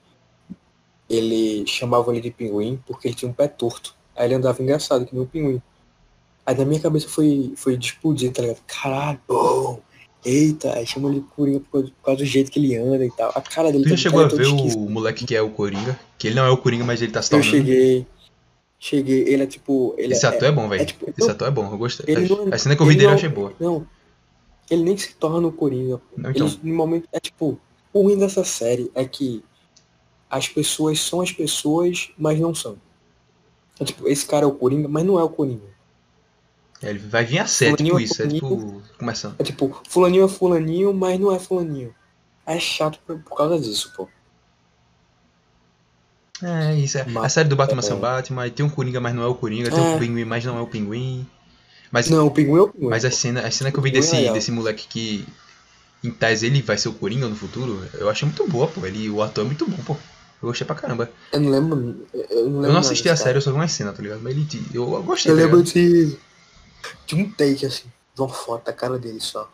ele chamava ele de Pinguim porque ele tinha um pé torto. Aí ele andava engraçado, que nem o Pinguim. Aí na minha cabeça foi, foi de explodir, tá ligado? Caralho. Eita, aí chama ele Coringa por causa, por causa do jeito que ele anda e tal. A cara dele Tu já chegou a é ver todo esquisito. o moleque que é o Coringa? Que ele não é o Coringa, mas ele tá se Eu tornando. cheguei. Cheguei, ele é tipo. Ele Esse é, ator é bom, velho. é tipo- Esse ator é bom, eu gostei. Ele não é- a cena que eu vi ele dele eu achei boa. Não. Ele nem se torna o Coringa. Não, então, Eles, no momento, é tipo, o ruim dessa série é que as pessoas são as pessoas, mas não são. É tipo, esse cara é o Coringa, mas não é o Coringa. Ele vai vir a ser, tipo é isso. É tipo. Começando. É tipo, fulaninho é fulaninho, mas não é fulaninho. É chato por, por causa disso, pô. É, isso. É. Mas- A série do Batman é. Batman, tem um Coringa, mas não é o Coringa, tem É. um Pinguim, mas não é o Pinguim. Mas, Não, o pinguim é o pinguim. mas a cena, a cena que eu vi Pinguim é desse, desse moleque que. Em tese ele vai ser o Coringa no futuro, eu achei muito boa, pô. Ele, o ator é muito bom, pô. Eu gostei pra caramba. Eu não lembro. Eu não, lembro Eu não nada assisti a desse série, eu só vi uma cena, tá ligado? Mas ele. Eu, eu gostei. Eu tá lembro de, de um take, assim, de uma foto da cara dele só.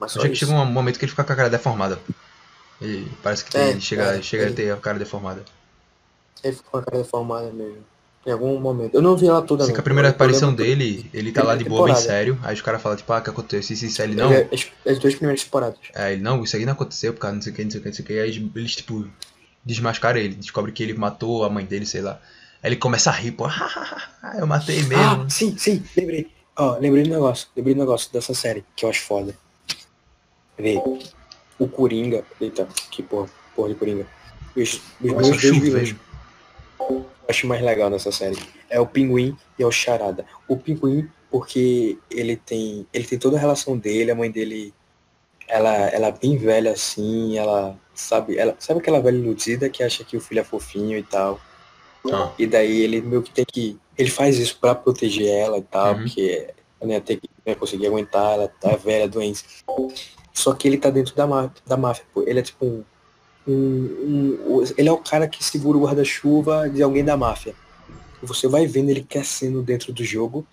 Mas só achei que chega um momento que ele fica com a cara deformada. Ele parece que É, ele chega, é, chega a ele- ter a cara deformada. Ele ficou com a cara deformada mesmo. Em algum momento. Eu não vi ela toda, Assim que a primeira aparição dele, ele tá lá de boa, bem sério. Aí os caras falam, tipo, ah, o que aconteceu? Isso, isso, aí ele não. é- As, as duas primeiras temporadas. É, ele, não, isso aqui não aconteceu, por causa não sei o que, não sei o que, não sei o que. Aí eles, eles, tipo, desmascaram ele, descobre que ele matou a mãe dele, sei lá. Aí ele começa a rir, pô, eu matei mesmo. Ah, sim, sim, lembrei. Ó, lembrei do negócio. Lembrei do negócio dessa série, que eu acho foda. Vê. o Coringa. Eita, que porra, porra de Coringa. Os, os meus dois vilões acho mais legal nessa série. É o Pinguim e é o Charada. O Pinguim, porque ele tem. Ele tem toda a relação dele, a mãe dele. Ela, ela é bem velha assim, ela sabe, ela sabe aquela velha iludida que acha que o filho é fofinho e tal. Ah, E daí ele meio que tem que. Ele faz isso pra proteger ela e tal, Uhum. porque ia ter que ia conseguir aguentar, ela tá velha, doente. Só que ele tá dentro da, má- da máfia, pô. Ele é tipo um, um- um- Ele é o cara que segura o guarda-chuva de alguém da máfia. Você vai vendo ele crescendo dentro do jogo,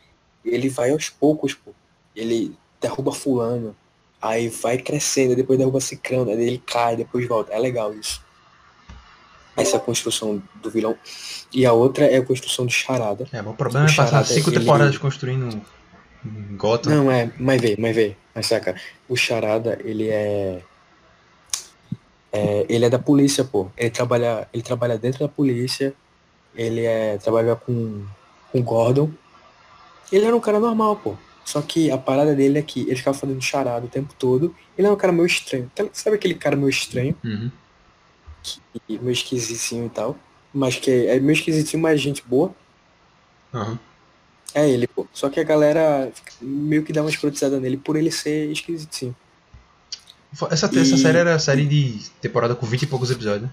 ele vai aos poucos, pô. Ele derruba fulano, aí vai crescendo, depois derruba cicrano, aí ele cai, depois volta. É legal isso. Essa construção do vilão. E a outra é a construção do charada. é, mas o problema O é passar cinco ele- temporadas construindo um Gotham. Não, é, mas vê, mas vê, mas saca, o Charada, ele é, é, ele é da polícia, pô. Ele trabalha, ele trabalha dentro da polícia, ele é, trabalha com, com Gordon. Ele era um cara normal, pô. Só que a parada dele é que ele ficava fazendo charada o tempo todo. Ele é um cara meio estranho. Sabe aquele cara meio estranho? Uhum. E meio esquisitinho e tal. Mas que é meio esquisitinho, mas gente boa. Aham. É ele, pô. Só que a galera meio que dá uma escrotizada nele por ele ser esquisitinho. Essa, E- essa série era série de temporada com 20 e poucos episódios, né?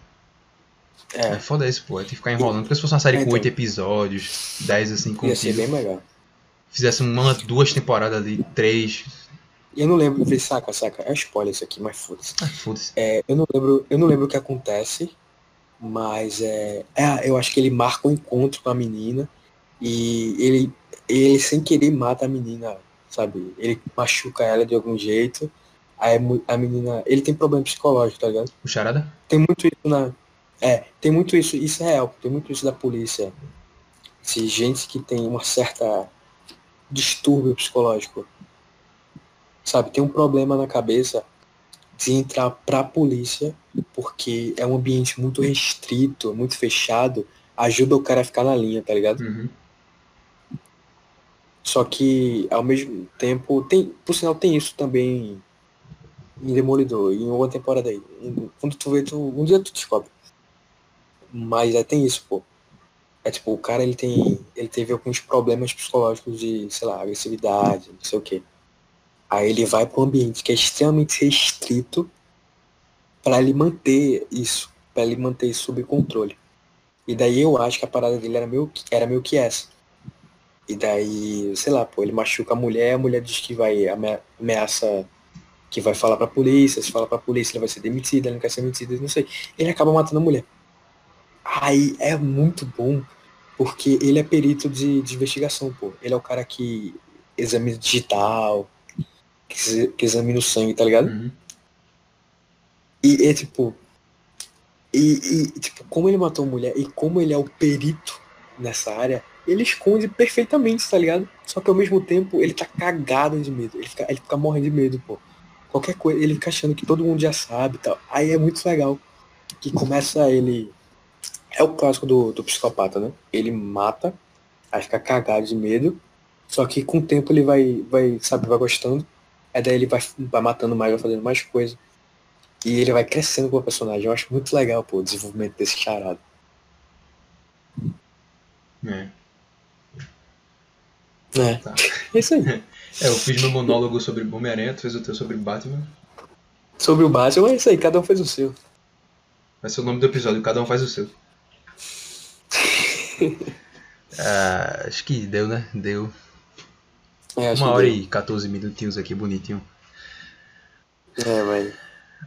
É, É, foda isso, pô. Tem que ficar enrolando. Porque se fosse uma série É, com então. 8 episódios, 10 assim, ia ser bem legal. fizesse uma, duas temporadas ali, três. E eu não lembro, vê, saca, saca. É spoiler isso aqui, mas foda-se. Ah, foda-se. É, eu não lembro, eu não lembro o que acontece, mas é, é, eu acho que ele marca um encontro com a menina e ele, ele sem querer mata a menina, sabe? Ele machuca ela de algum jeito. Aí a menina, ele tem problema psicológico, tá ligado? O Charada? Tem muito isso na. É, tem muito isso, isso é real, tem muito isso da polícia. De gente que tem uma certa distúrbio psicológico. Sabe, tem um problema na cabeça de entrar pra polícia, porque é um ambiente muito restrito, muito fechado, ajuda o cara a ficar na linha, tá ligado? Uhum. Só que ao mesmo tempo tem, por sinal tem isso também em Demolidor, em uma temporada aí. Quando tu vê, tu, um dia tu descobre. Mas é, tem isso, pô. É tipo, o cara ele tem. Ele teve alguns problemas psicológicos de, sei lá, agressividade, não sei o quê. Aí ele vai para um ambiente que é extremamente restrito para ele manter isso, para ele manter isso sob controle. E daí eu acho que a parada dele era meio, era meio que essa. E daí, sei lá, pô, ele machuca a mulher, a mulher diz que vai ame- ameaça que vai falar pra polícia, se fala pra polícia ele vai ser demitido, ele não quer ser demitido, não sei. Ele acaba matando a mulher. Aí é muito bom, porque ele é perito de, de investigação, pô. Ele é o cara que examina digital, que, que examina o sangue, tá ligado? Uhum. E é tipo. E, e, tipo, como ele matou a mulher e como ele é o perito nessa área, ele esconde perfeitamente, tá ligado? Só que ao mesmo tempo ele tá cagado de medo. Ele fica, ele fica morrendo de medo, pô. Qualquer coisa, ele fica achando que todo mundo já sabe e tal. Aí é muito legal. Que começa ele. É o clássico do, do psicopata, né? Ele mata, aí fica cagado de medo. Só que com o tempo ele vai, vai sabe, vai gostando. Aí daí ele vai, vai matando mais, vai fazendo mais coisa. E ele vai crescendo como personagem. Eu acho muito legal, pô, o desenvolvimento desse charado. É. É. Tá. É isso aí. É, eu fiz meu monólogo sobre Homem-Aranha, tu fez o teu sobre Batman. Sobre o Batman, é isso aí, cada um fez o seu. Vai ser o nome do episódio, cada um faz o seu. Ah, acho que deu, né? Deu. É, Uma hora deu. e 14 minutinhos aqui, bonitinho. É, vai.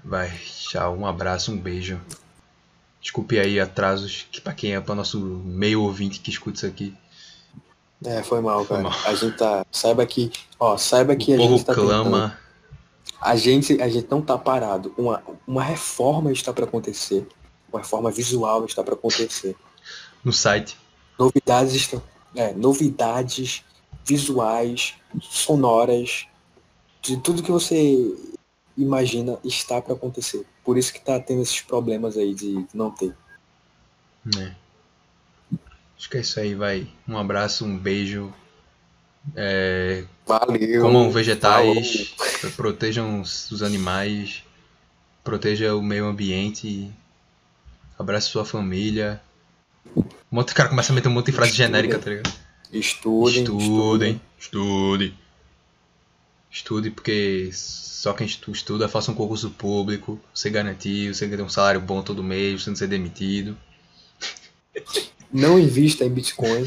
Vai, tchau, um abraço, um beijo. Desculpe aí atrasos, que pra quem é para nosso meio ouvinte que escuta isso aqui. É, foi mal, Foi cara. mal. A gente tá. Saiba que. Ó, saiba que o a povo gente tá tentando. clama. A gente, a gente não tá parado. Uma, uma reforma está para acontecer. Uma reforma visual está para acontecer. no site. Novidades estão. É, novidades visuais, sonoras, de tudo que você imagina está para acontecer. Por isso que tá tendo esses problemas aí de não ter. né? Acho que é isso aí, vai. Um abraço, um beijo. É, Valeu. comam vegetais, protejam os, animais. proteja o meio ambiente, abrace sua família. Um monte, o cara começa a meter um monte de frase genérica, tá ligado? Estudem, Estudem, estude. Estude, porque só quem estu- estuda faça um concurso público, você garantir, você ganha um salário bom todo mês, você não ser demitido. Não invista em Bitcoin,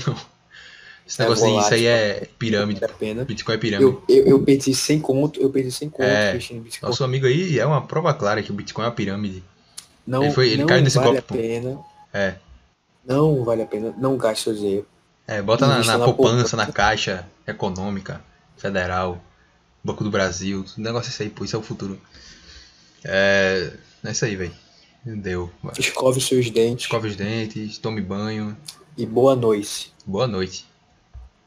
Esse É negócio aí, isso aí é pirâmide. vale a pena. Bitcoin é pirâmide. Eu, eu, eu perdi 100 conto, eu perdi 100 conto É, investindo em Bitcoin. Nosso amigo aí é uma prova clara que o Bitcoin é uma pirâmide. Não, ele foi- ele não caiu nesse vale golpe, a pena. É. Não vale a pena. Não gaste seu dinheiro. É, bota na, na na poupança, poupança. na Caixa Econômica, Federal, Banco do Brasil, o negócio isso aí, pô, isso é o futuro. É, é isso aí, velho. Deu. Escove seus dentes Escove os dentes, tome banho. e boa noite. Boa noite.